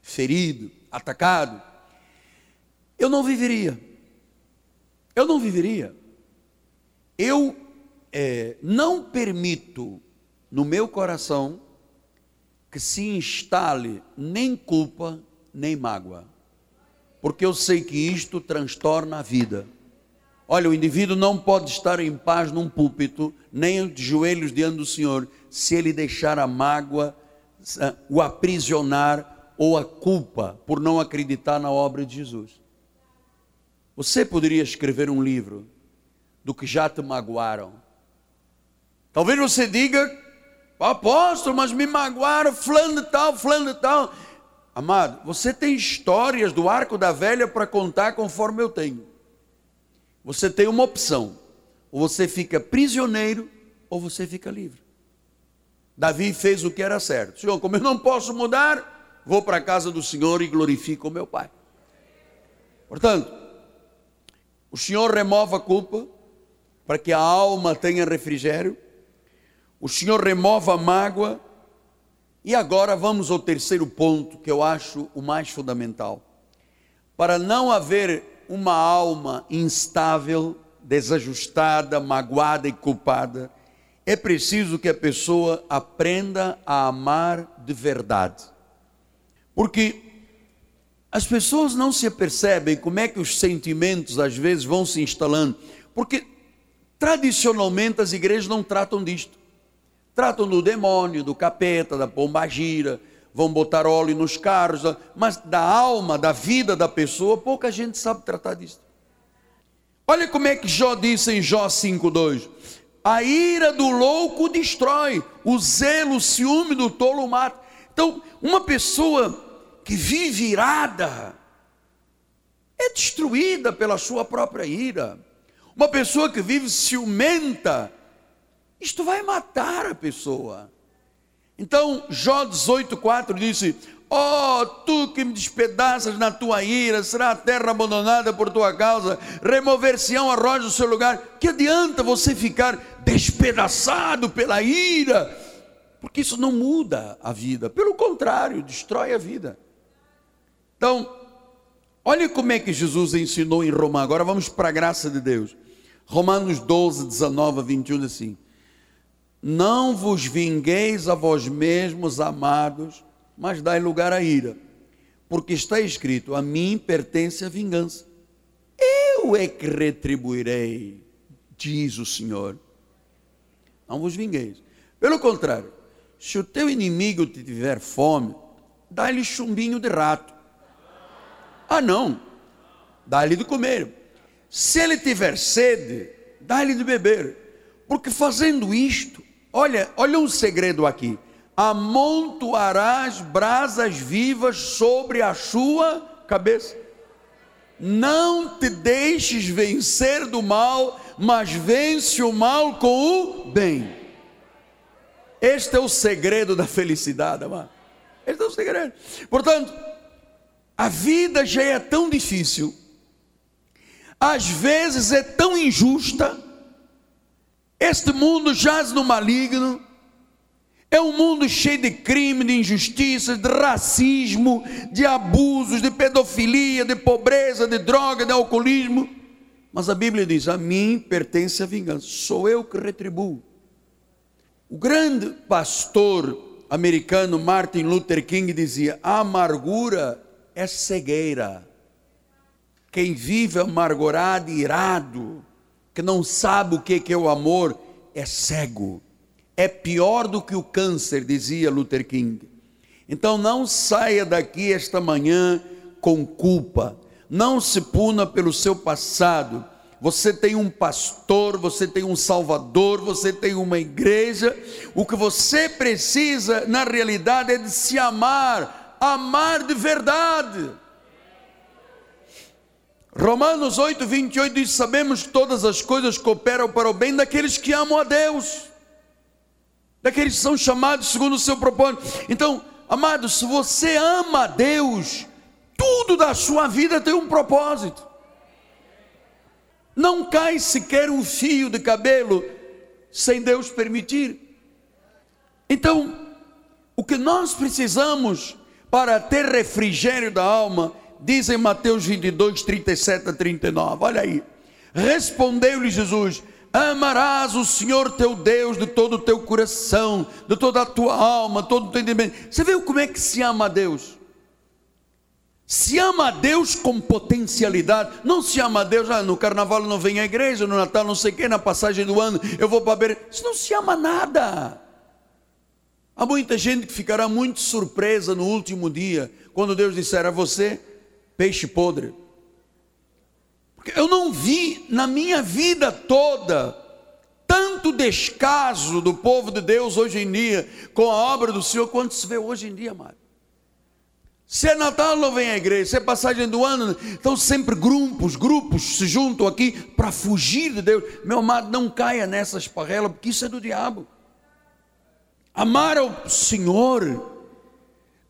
ferido, atacado. Eu não viveria. Eu não viveria. Eu é, não permito no meu coração que se instale nem culpa nem mágoa, porque eu sei que isto transtorna a vida. Olha, o indivíduo não pode estar em paz num púlpito, nem de joelhos diante do Senhor, se ele deixar a mágoa eh, o aprisionar ou a culpa por não acreditar na obra de Jesus. Você poderia escrever um livro do que já te magoaram. Talvez você diga apóstolo, mas me magoaram, fulano de tal, fulano de tal. Amado, você tem histórias do arco da velha para contar conforme eu tenho. Você tem uma opção: ou você fica prisioneiro, ou você fica livre. Davi fez o que era certo. Senhor, como eu não posso mudar, vou para a casa do Senhor e glorifico o meu Pai. Portanto, o Senhor remove a culpa para que a alma tenha refrigério o Senhor remove a mágoa. E agora vamos ao terceiro ponto, que eu acho o mais fundamental. Para não haver uma alma instável, desajustada, magoada e culpada, é preciso que a pessoa aprenda a amar de verdade. Porque as pessoas não se apercebem como é que os sentimentos às vezes vão se instalando, porque tradicionalmente as igrejas não tratam disto. Tratam do demônio, do capeta, da pombagira, vão botar óleo nos carros, mas da alma, da vida da pessoa, pouca gente sabe tratar disso. Olha como é que Jó disse em Jó 5,2: A ira do louco destrói, o zelo, o ciúme do tolo mata. Então, uma pessoa que vive irada, é destruída pela sua própria ira. Uma pessoa que vive ciumenta, isto vai matar a pessoa. Então, Jó 18,4 disse: Oh, tu que me despedaças na tua ira, será a terra abandonada por tua causa, remover-se-ão a rocha do seu lugar. Que adianta você ficar despedaçado pela ira? Porque isso não muda a vida, pelo contrário, destrói a vida. Então, olha como é que Jesus ensinou em Roma. Agora vamos para a graça de Deus. Romanos 12, 19 a 21, assim: Não vos vingueis a vós mesmos, amados mas dai lugar à ira, porque está escrito: a mim pertence a vingança. Eu é que retribuirei, diz o Senhor. Não vos vingueis. Pelo contrário, se o teu inimigo te tiver fome, dá-lhe chumbinho de rato. Ah, não, dá-lhe de comer. Se ele tiver sede, dá-lhe de beber. Porque fazendo isto, olha, olha um segredo aqui amontoarás brasas vivas sobre a sua cabeça. Não te deixes vencer do mal, mas vence o mal com o bem. Este é o segredo da felicidade, amado. Este é o segredo. Portanto, a vida já é tão difícil, às vezes é tão injusta, este mundo jaz no maligno, é um mundo cheio de crime, de injustiças, de racismo, de abusos, de pedofilia, de pobreza, de droga, de alcoolismo. Mas a Bíblia diz: A mim pertence a vingança, sou eu que retribuo. O grande pastor americano Martin Luther King dizia: A amargura é cegueira. Quem vive amargurado e irado, que não sabe o que é o amor, é cego é pior do que o câncer, dizia Luther King. Então não saia daqui esta manhã com culpa, não se puna pelo seu passado. Você tem um pastor, você tem um salvador, você tem uma igreja. O que você precisa, na realidade, é de se amar, amar de verdade. Romanos 8, 28 diz: Sabemos que todas as coisas cooperam para o bem daqueles que amam a Deus daqueles que são chamados segundo o seu propósito. Então, amados, se você ama a Deus, tudo da sua vida tem um propósito. Não cai sequer um fio de cabelo sem Deus permitir. Então, o que nós precisamos para ter refrigério da alma, diz em Mateus 22, 37 a 39, olha aí. Respondeu-lhe Jesus: Amarás o Senhor teu Deus de todo o teu coração, de toda a tua alma, todo o teu entendimento. Você viu como é que se ama a Deus? Se ama a Deus com potencialidade, não se ama a Deus, ah, no carnaval não vem à igreja, no Natal não sei o que, na passagem do ano eu vou para beber. Isso não se ama nada. Há muita gente que ficará muito surpresa no último dia, quando Deus disser a você, peixe podre. Eu não vi na minha vida toda tanto descaso do povo de Deus hoje em dia com a obra do Senhor quanto se vê hoje em dia, amado. Se é Natal, não vem à igreja. Se é passagem do ano, então sempre grupos, grupos se juntam aqui para fugir de Deus. Meu amado, não caia nessa esparrela, porque isso é do diabo. Amar ao Senhor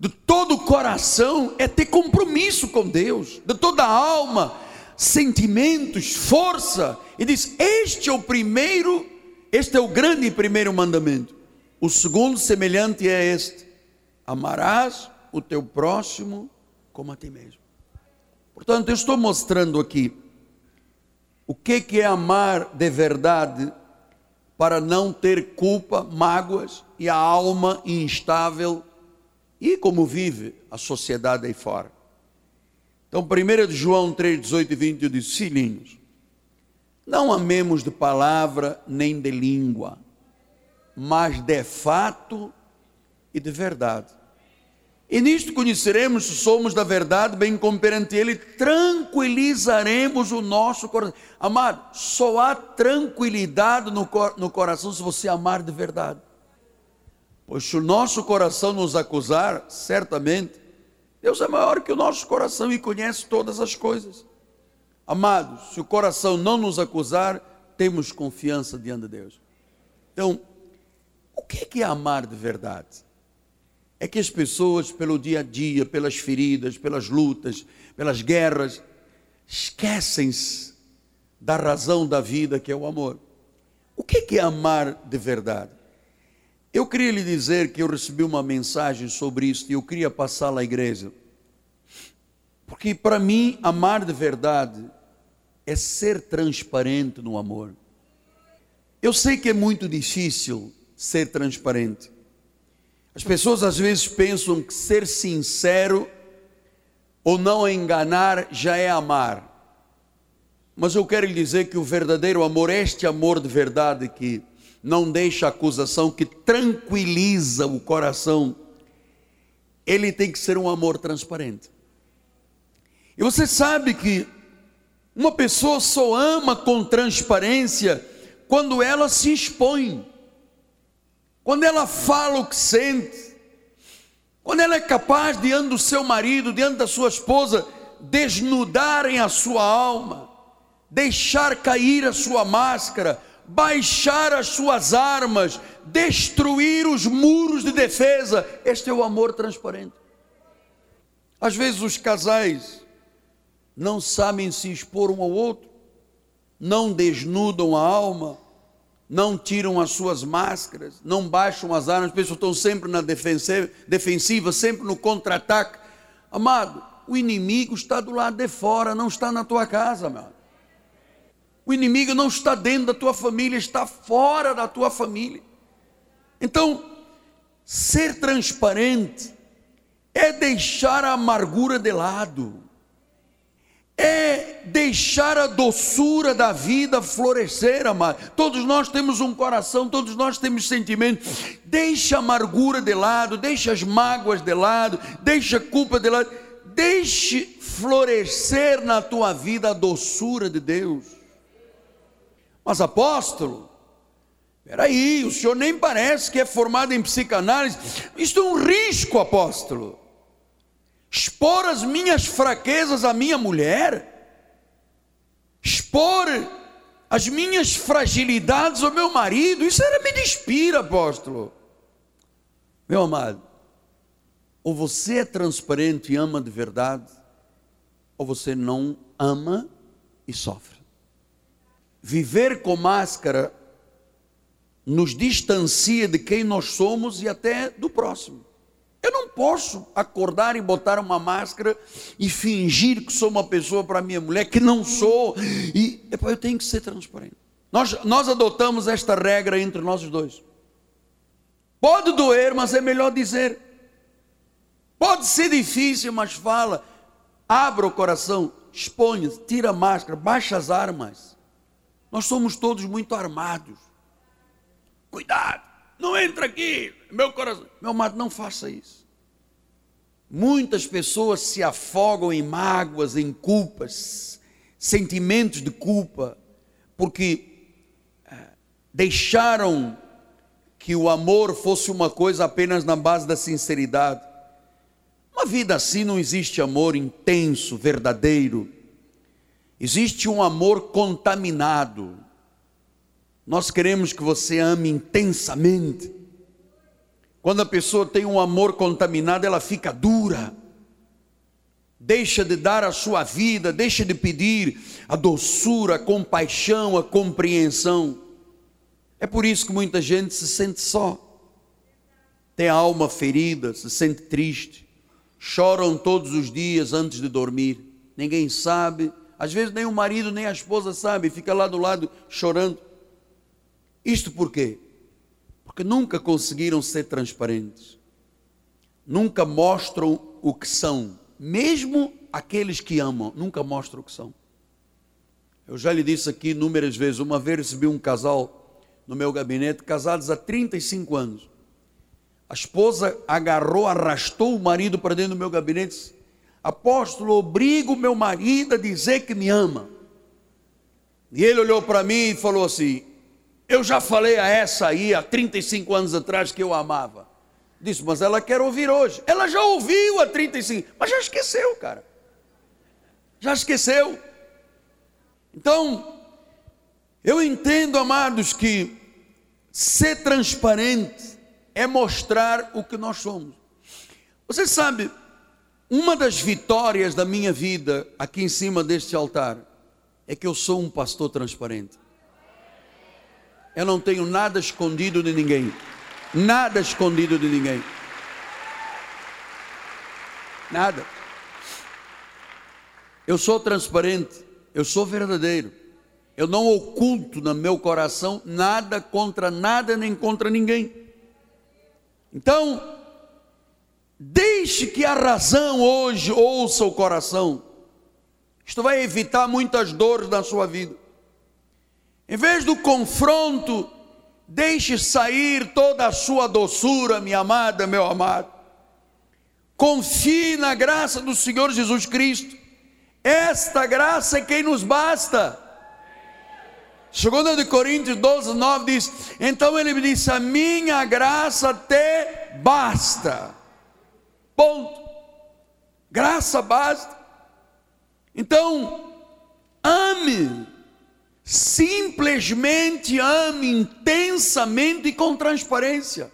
de todo o coração é ter compromisso com Deus, de toda a alma sentimentos, força, e diz: Este é o primeiro, este é o grande primeiro mandamento. O segundo semelhante é este: amarás o teu próximo como a ti mesmo. Portanto, eu estou mostrando aqui o que, que é amar de verdade para não ter culpa, mágoas e a alma instável e como vive a sociedade aí fora. Então, 1 João 3, 18 e 20 diz: Filhinhos, não amemos de palavra nem de língua, mas de fato e de verdade. E nisto conheceremos se somos da verdade, bem como perante Ele, tranquilizaremos o nosso coração. Amado, só há tranquilidade no, no coração se você amar de verdade. Pois se o nosso coração nos acusar, certamente Deus é maior que o nosso coração e conhece todas as coisas. Amados, se o coração não nos acusar, temos confiança diante de Deus. Então, o que é amar de verdade? É que as pessoas, pelo dia a dia, pelas feridas, pelas lutas, pelas guerras, esquecem-se da razão da vida que é o amor. O que é amar de verdade? Eu queria lhe dizer que eu recebi uma mensagem sobre isso e eu queria passá-la à igreja. Porque para mim, amar de verdade é ser transparente no amor. Eu sei que é muito difícil ser transparente. As pessoas às vezes pensam que ser sincero ou não enganar já é amar. Mas eu quero lhe dizer que o verdadeiro amor, este amor de verdade que não deixa acusação, que tranquiliza o coração, ele tem que ser um amor transparente. E você sabe que uma pessoa só ama com transparência quando ela se expõe, quando ela fala o que sente, quando ela é capaz, diante do seu marido, diante da sua esposa, desnudarem a sua alma, deixar cair a sua máscara, baixar as suas armas, destruir os muros de defesa. Este é o amor transparente. Às vezes os casais não sabem se expor um ao outro, não desnudam a alma, não tiram as suas máscaras, não baixam as armas, as pessoas estão sempre na defensiva, sempre no contra-ataque. Amado, o inimigo está do lado de fora, não está na tua casa, amado. O inimigo não está dentro da tua família, está fora da tua família. Então, ser transparente é deixar a amargura de lado, é deixar a doçura da vida florescer, amado. Todos nós temos um coração, todos nós temos sentimentos. Deixa a amargura de lado, deixa as mágoas de lado, deixa a culpa de lado. Deixe florescer na tua vida a doçura de Deus. Mas apóstolo, peraí, o senhor nem parece que é formado em psicanálise. Isto é um risco, apóstolo. Expor as minhas fraquezas à minha mulher, expor as minhas fragilidades ao meu marido, isso era me despira, apóstolo. Meu amado, ou você é transparente e ama de verdade, ou você não ama e sofre viver com máscara nos distancia de quem nós somos e até do próximo. Eu não posso acordar e botar uma máscara e fingir que sou uma pessoa para minha mulher que não sou. E eu tenho que ser transparente. Nós, nós adotamos esta regra entre nós dois. Pode doer, mas é melhor dizer. Pode ser difícil, mas fala. Abra o coração, exponha, tira a máscara, baixa as armas. Nós somos todos muito armados. Cuidado, não entra aqui, meu coração. Meu amado, não faça isso. Muitas pessoas se afogam em mágoas, em culpas, sentimentos de culpa, porque eh, deixaram que o amor fosse uma coisa apenas na base da sinceridade. Uma vida assim não existe amor intenso, verdadeiro Existe um amor contaminado. Nós queremos que você ame intensamente. Quando a pessoa tem um amor contaminado, ela fica dura. Deixa de dar a sua vida, deixa de pedir a doçura, a compaixão, a compreensão. É por isso que muita gente se sente só. Tem a alma ferida, se sente triste. Choram todos os dias antes de dormir. Ninguém sabe às vezes nem o marido nem a esposa sabe, fica lá do lado chorando. Isto por quê? Porque nunca conseguiram ser transparentes. Nunca mostram o que são. Mesmo aqueles que amam, nunca mostram o que são. Eu já lhe disse aqui inúmeras vezes. Uma vez recebi um casal no meu gabinete, casados há 35 anos. A esposa agarrou, arrastou o marido para dentro do meu gabinete apóstolo, obrigo meu marido a dizer que me ama. E ele olhou para mim e falou assim: Eu já falei a essa aí há 35 anos atrás que eu amava. Disse, mas ela quer ouvir hoje. Ela já ouviu há 35, mas já esqueceu, cara. Já esqueceu. Então, eu entendo, amados, que ser transparente é mostrar o que nós somos. Você sabe, uma das vitórias da minha vida aqui em cima deste altar é que eu sou um pastor transparente. Eu não tenho nada escondido de ninguém. Nada escondido de ninguém. Nada. Eu sou transparente, eu sou verdadeiro. Eu não oculto no meu coração nada contra nada nem contra ninguém. Então, deixe que a razão hoje ouça o coração. Isto vai evitar muitas dores na sua vida. Em vez do confronto, deixe sair toda a sua doçura, minha amada, meu amado. Confie na graça do Senhor Jesus Cristo. Esta graça é quem nos basta. Segundo de Coríntios 12, 9 diz: Então ele me disse: A minha graça te basta. Ponto. Graça basta. Então, ame. Simplesmente ame intensamente e com transparência.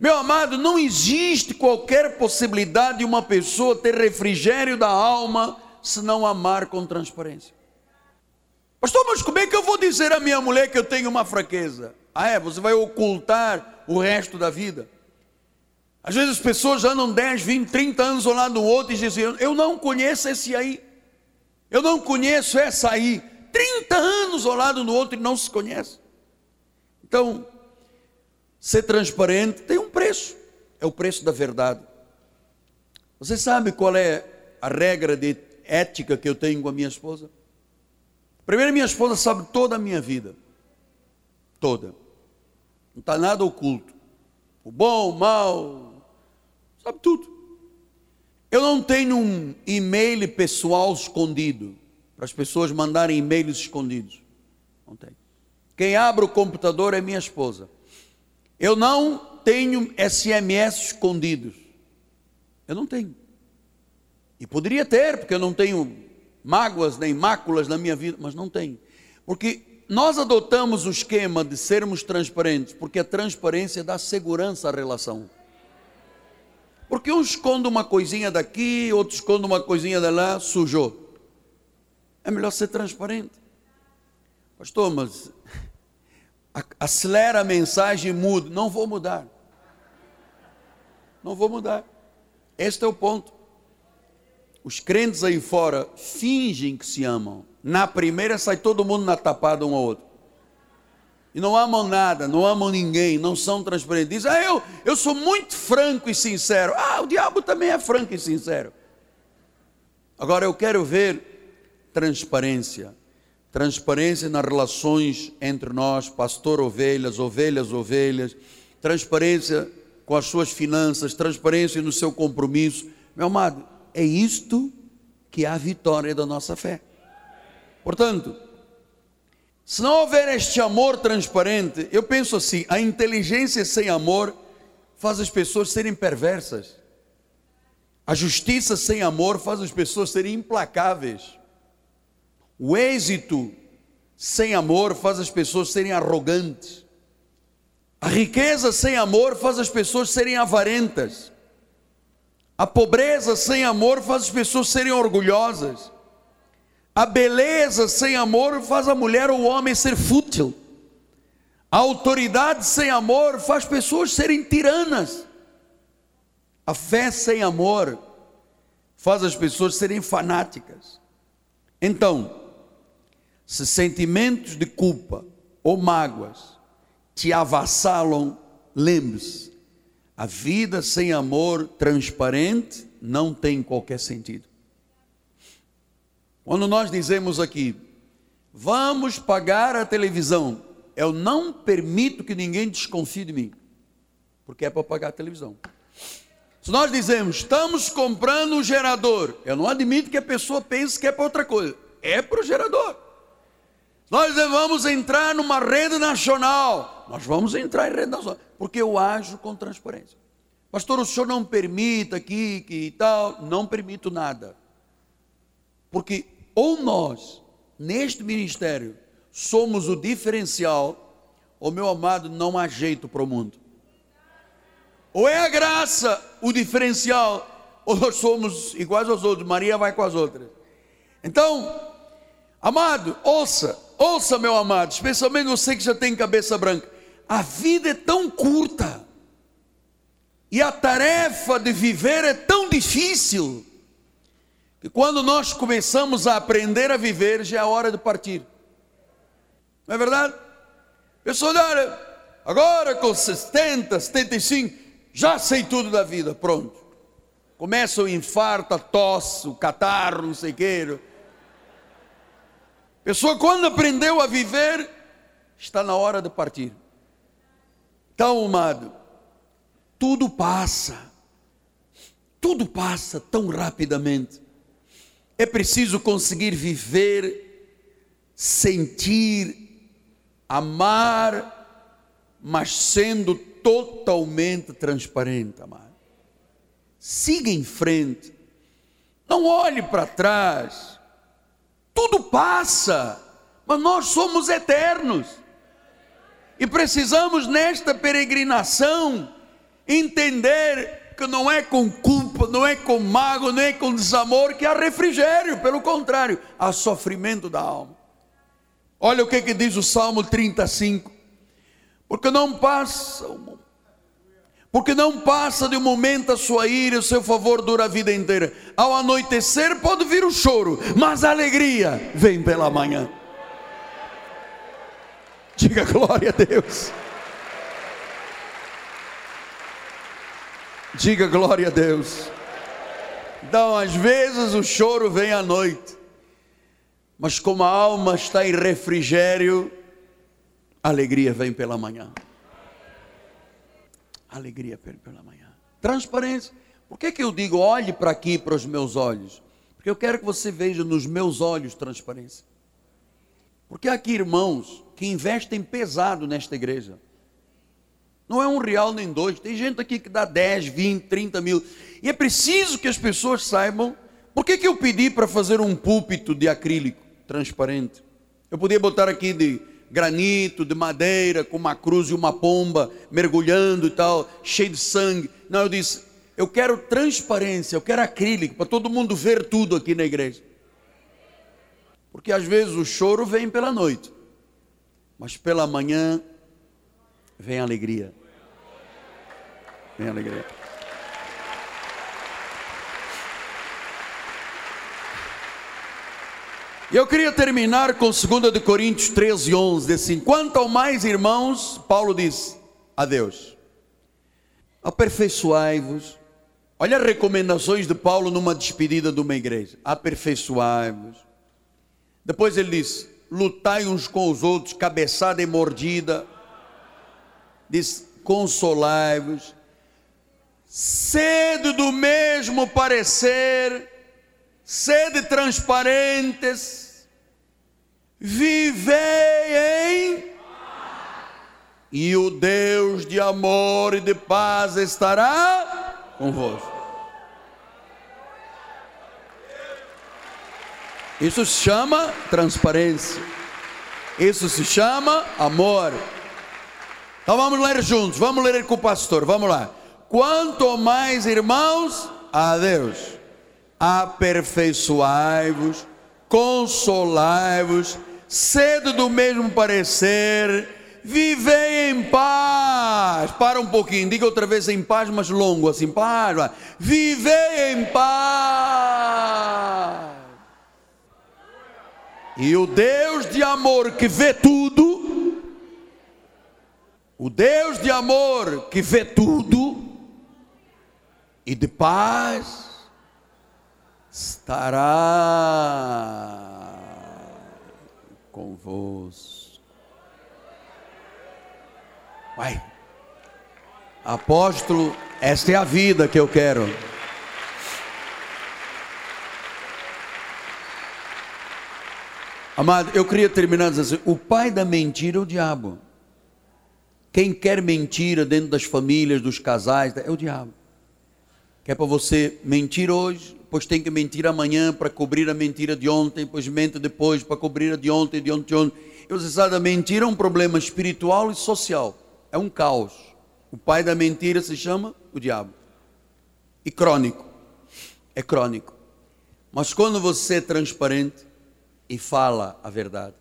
Meu amado, não existe qualquer possibilidade de uma pessoa ter refrigério da alma se não amar com transparência. Pastor, mas como é que eu vou dizer à minha mulher que eu tenho uma fraqueza? Ah, é? Você vai ocultar o resto da vida? Às vezes as pessoas andam 10, 20, 30 anos um lado do outro e dizem: Eu não conheço esse aí. Eu não conheço essa aí. 30 anos ao lado do outro e não se conhece. Então, ser transparente tem um preço. É o preço da verdade. Você sabe qual é a regra de ética que eu tenho com a minha esposa? Primeiro, minha esposa sabe toda a minha vida. Toda. Não está nada oculto. O bom, o mal, sabe tudo. Eu não tenho um e-mail pessoal escondido, para as pessoas mandarem e-mails escondidos. Não tenho. Quem abre o computador é minha esposa. Eu não tenho SMS escondidos. Eu não tenho. E poderia ter, porque eu não tenho mágoas nem máculas na minha vida, mas não tem. Porque nós adotamos o esquema de sermos transparentes, porque a transparência dá segurança à relação. Porque um esconde uma coisinha daqui, outro esconde uma coisinha de lá, sujou. É melhor ser transparente. Pastor, mas acelera a mensagem e muda. Não vou mudar. Não vou mudar. Este é o ponto. Os crentes aí fora fingem que se amam. Na primeira sai todo mundo na tapada um ao outro. E não amam nada, não amam ninguém, não são transparentes. Ah, eu, eu sou muito franco e sincero. Ah, o diabo também é franco e sincero. Agora eu quero ver transparência. Transparência nas relações entre nós, pastor, ovelhas, ovelhas, ovelhas. Transparência com as suas finanças, transparência no seu compromisso. Meu amado, é isto que é a vitória da nossa fé. Portanto, se não houver este amor transparente, eu penso assim: a inteligência sem amor faz as pessoas serem perversas. A justiça sem amor faz as pessoas serem implacáveis. O êxito sem amor faz as pessoas serem arrogantes. A riqueza sem amor faz as pessoas serem avarentas. A pobreza sem amor faz as pessoas serem orgulhosas. A beleza sem amor faz a mulher ou o homem ser fútil. A autoridade sem amor faz pessoas serem tiranas. A fé sem amor faz as pessoas serem fanáticas. Então, se sentimentos de culpa ou mágoas te avassalam, lembre-se, a vida sem amor transparente não tem qualquer sentido. Quando nós dizemos aqui, vamos pagar a televisão, eu não permito que ninguém desconfie de mim, porque é para pagar a televisão. Se nós dizemos, estamos comprando um gerador, eu não admito que a pessoa pense que é para outra coisa, é para o gerador. Nós vamos entrar numa rede nacional, nós vamos entrar em rede nacional porque eu ajo com transparência. Pastor, o senhor não permita aqui, que tal, não permito nada. Porque ou nós neste ministério somos o diferencial, o meu amado, não há jeito para o mundo. Ou é a graça o diferencial, ou nós somos iguais aos outros, Maria vai com as outras. Então, amado, ouça, ouça, meu amado, especialmente você que já tem cabeça branca. A vida é tão curta, e a tarefa de viver é tão difícil, que quando nós começamos a aprender a viver, já é hora de partir. Não é verdade? Pessoa, olha, agora com 70, 75, já sei tudo da vida, pronto. Começa o infarto, a tosse, o catarro, não sei o que. Pessoa, quando aprendeu a viver, está na hora de partir. Então, amado, tudo passa, tudo passa tão rapidamente. É preciso conseguir viver, sentir, amar, mas sendo totalmente transparente, amado. Siga em frente, não olhe para trás, tudo passa, mas nós somos eternos. E precisamos nesta peregrinação entender não é com culpa, não é com mago, não é com desamor que há refrigério, pelo contrário, há sofrimento da alma. Olha o que, que diz o Salmo 35. Porque não passa, porque não passa de um momento a sua ira, o seu favor dura a vida inteira. Ao anoitecer pode vir o choro, mas a alegria vem pela manhã. Diga glória a Deus. Diga glória a Deus. Então, às vezes o choro vem à noite, mas como a alma está em refrigério, a alegria vem pela manhã. A alegria vem pela manhã. Transparência. Por que, que eu digo olhe para aqui, para os meus olhos? Porque eu quero que você veja nos meus olhos transparência. Porque há aqui irmãos que investem pesado nesta igreja. Não é um real nem dois. Tem gente aqui que dá 10, 20, 30 mil. E é preciso que as pessoas saibam. Por que, que eu pedi para fazer um púlpito de acrílico transparente? Eu podia botar aqui de granito, de madeira, com uma cruz e uma pomba mergulhando e tal, cheio de sangue. Não, eu disse, eu quero transparência, eu quero acrílico, para todo mundo ver tudo aqui na igreja. Porque às vezes o choro vem pela noite, mas pela manhã vem alegria. Vem alegria. Eu queria terminar com 2 de Coríntios 13, 11, assim, quanto ao mais irmãos, Paulo diz, a Deus, aperfeiçoai-vos, olha as recomendações de Paulo numa despedida de uma igreja, aperfeiçoai-vos, depois ele diz, lutai uns com os outros, cabeçada e mordida, diz, consolai-vos, sede do mesmo parecer, sede transparentes, vivei em e o Deus de amor e de paz estará convosco. Isso se chama transparência. Isso se chama amor. Então vamos ler juntos, vamos ler com o pastor, vamos lá. Quanto mais irmãos, a Deus, aperfeiçoai-vos, consolai-vos, sede do mesmo parecer, vivei em paz. Para um pouquinho, diga outra vez em paz, mas longo assim, paz. Vivei em paz. E o Deus de amor que vê tudo, o Deus de amor que vê tudo, e de paz estará convosco. Vai, apóstolo, esta é a vida que eu quero. Amado, eu queria terminar dizendo assim: o pai da mentira é o diabo. Quem quer mentira dentro das famílias, dos casais, é o diabo. Que é para você mentir hoje, depois tem que mentir amanhã para cobrir a mentira de ontem, depois mente depois para cobrir a de ontem, de ontem, de ontem. E você sabe, a mentira é um problema espiritual e social. É um caos. O pai da mentira se chama o diabo. E crônico. É crônico. Mas quando você é transparente e fala a verdade,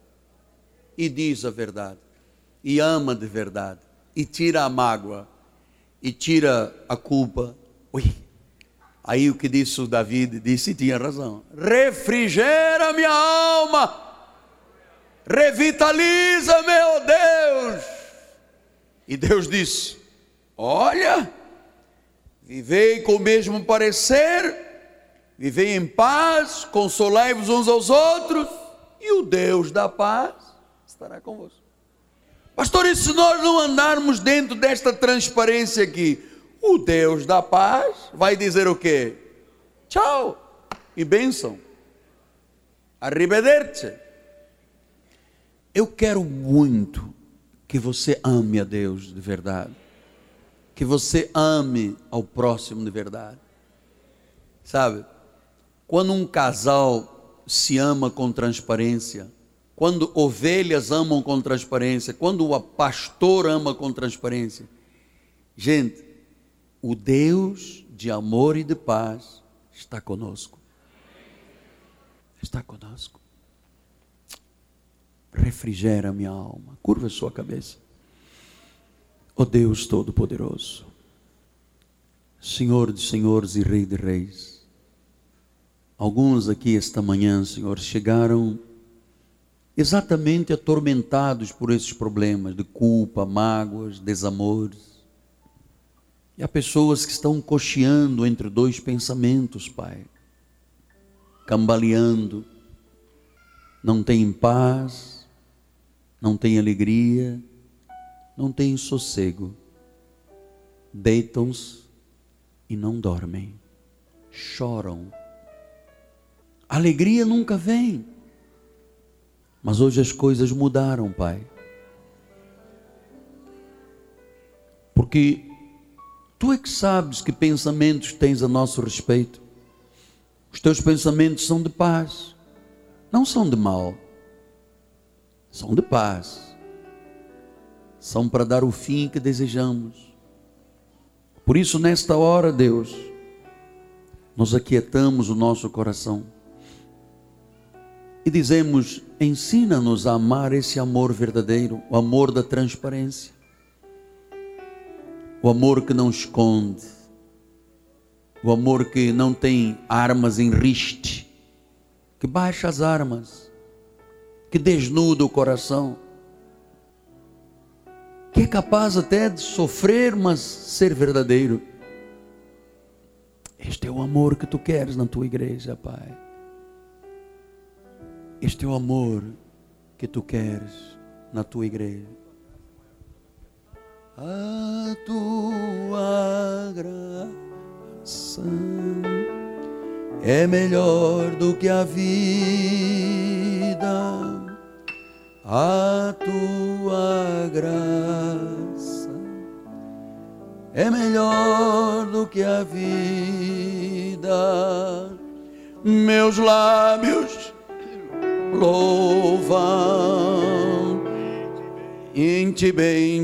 e diz a verdade, e ama de verdade, e tira a mágoa, e tira a culpa, ui, aí o que disse o David, disse e tinha razão, refrigera minha alma, revitaliza meu Deus, e Deus disse, olha, vivei com o mesmo parecer, vivei em paz, consolai-vos uns aos outros, e o Deus da paz estará convosco. Pastor, e se nós não andarmos dentro desta transparência aqui, o Deus da paz vai dizer o quê? Tchau e bênção. Arrivederci. Eu quero muito que você ame a Deus de verdade. Que você ame ao próximo de verdade. Sabe? Quando um casal se ama com transparência, quando ovelhas amam com transparência, quando o pastor ama com transparência, gente, o Deus de amor e de paz está conosco. Está conosco. Refrigera minha alma. Curva sua cabeça. Ó oh Deus Todo-Poderoso, Senhor de senhores e Rei de reis, Alguns aqui esta manhã, Senhor, chegaram exatamente atormentados por esses problemas de culpa, mágoas, desamores. E há pessoas que estão cocheando entre dois pensamentos, Pai, cambaleando, não têm paz, não têm alegria, não têm sossego, deitam-se e não dormem, choram. Alegria nunca vem. Mas hoje as coisas mudaram, Pai. Porque tu é que sabes que pensamentos tens a nosso respeito. Os teus pensamentos são de paz, não são de mal. São de paz. São para dar o fim que desejamos. Por isso, nesta hora, Deus, nós aquietamos o nosso coração e dizemos: ensina-nos a amar esse amor verdadeiro, o amor da transparência, o amor que não esconde, o amor que não tem armas em riste, que baixa as armas, que desnuda o coração, que é capaz até de sofrer, mas ser verdadeiro. Este é o amor que tu queres na tua igreja, Pai. Este é o amor que tu queres na tua igreja. A tua graça é melhor do que a vida. A tua graça é melhor do que a vida. Meus lábios louvam em te bem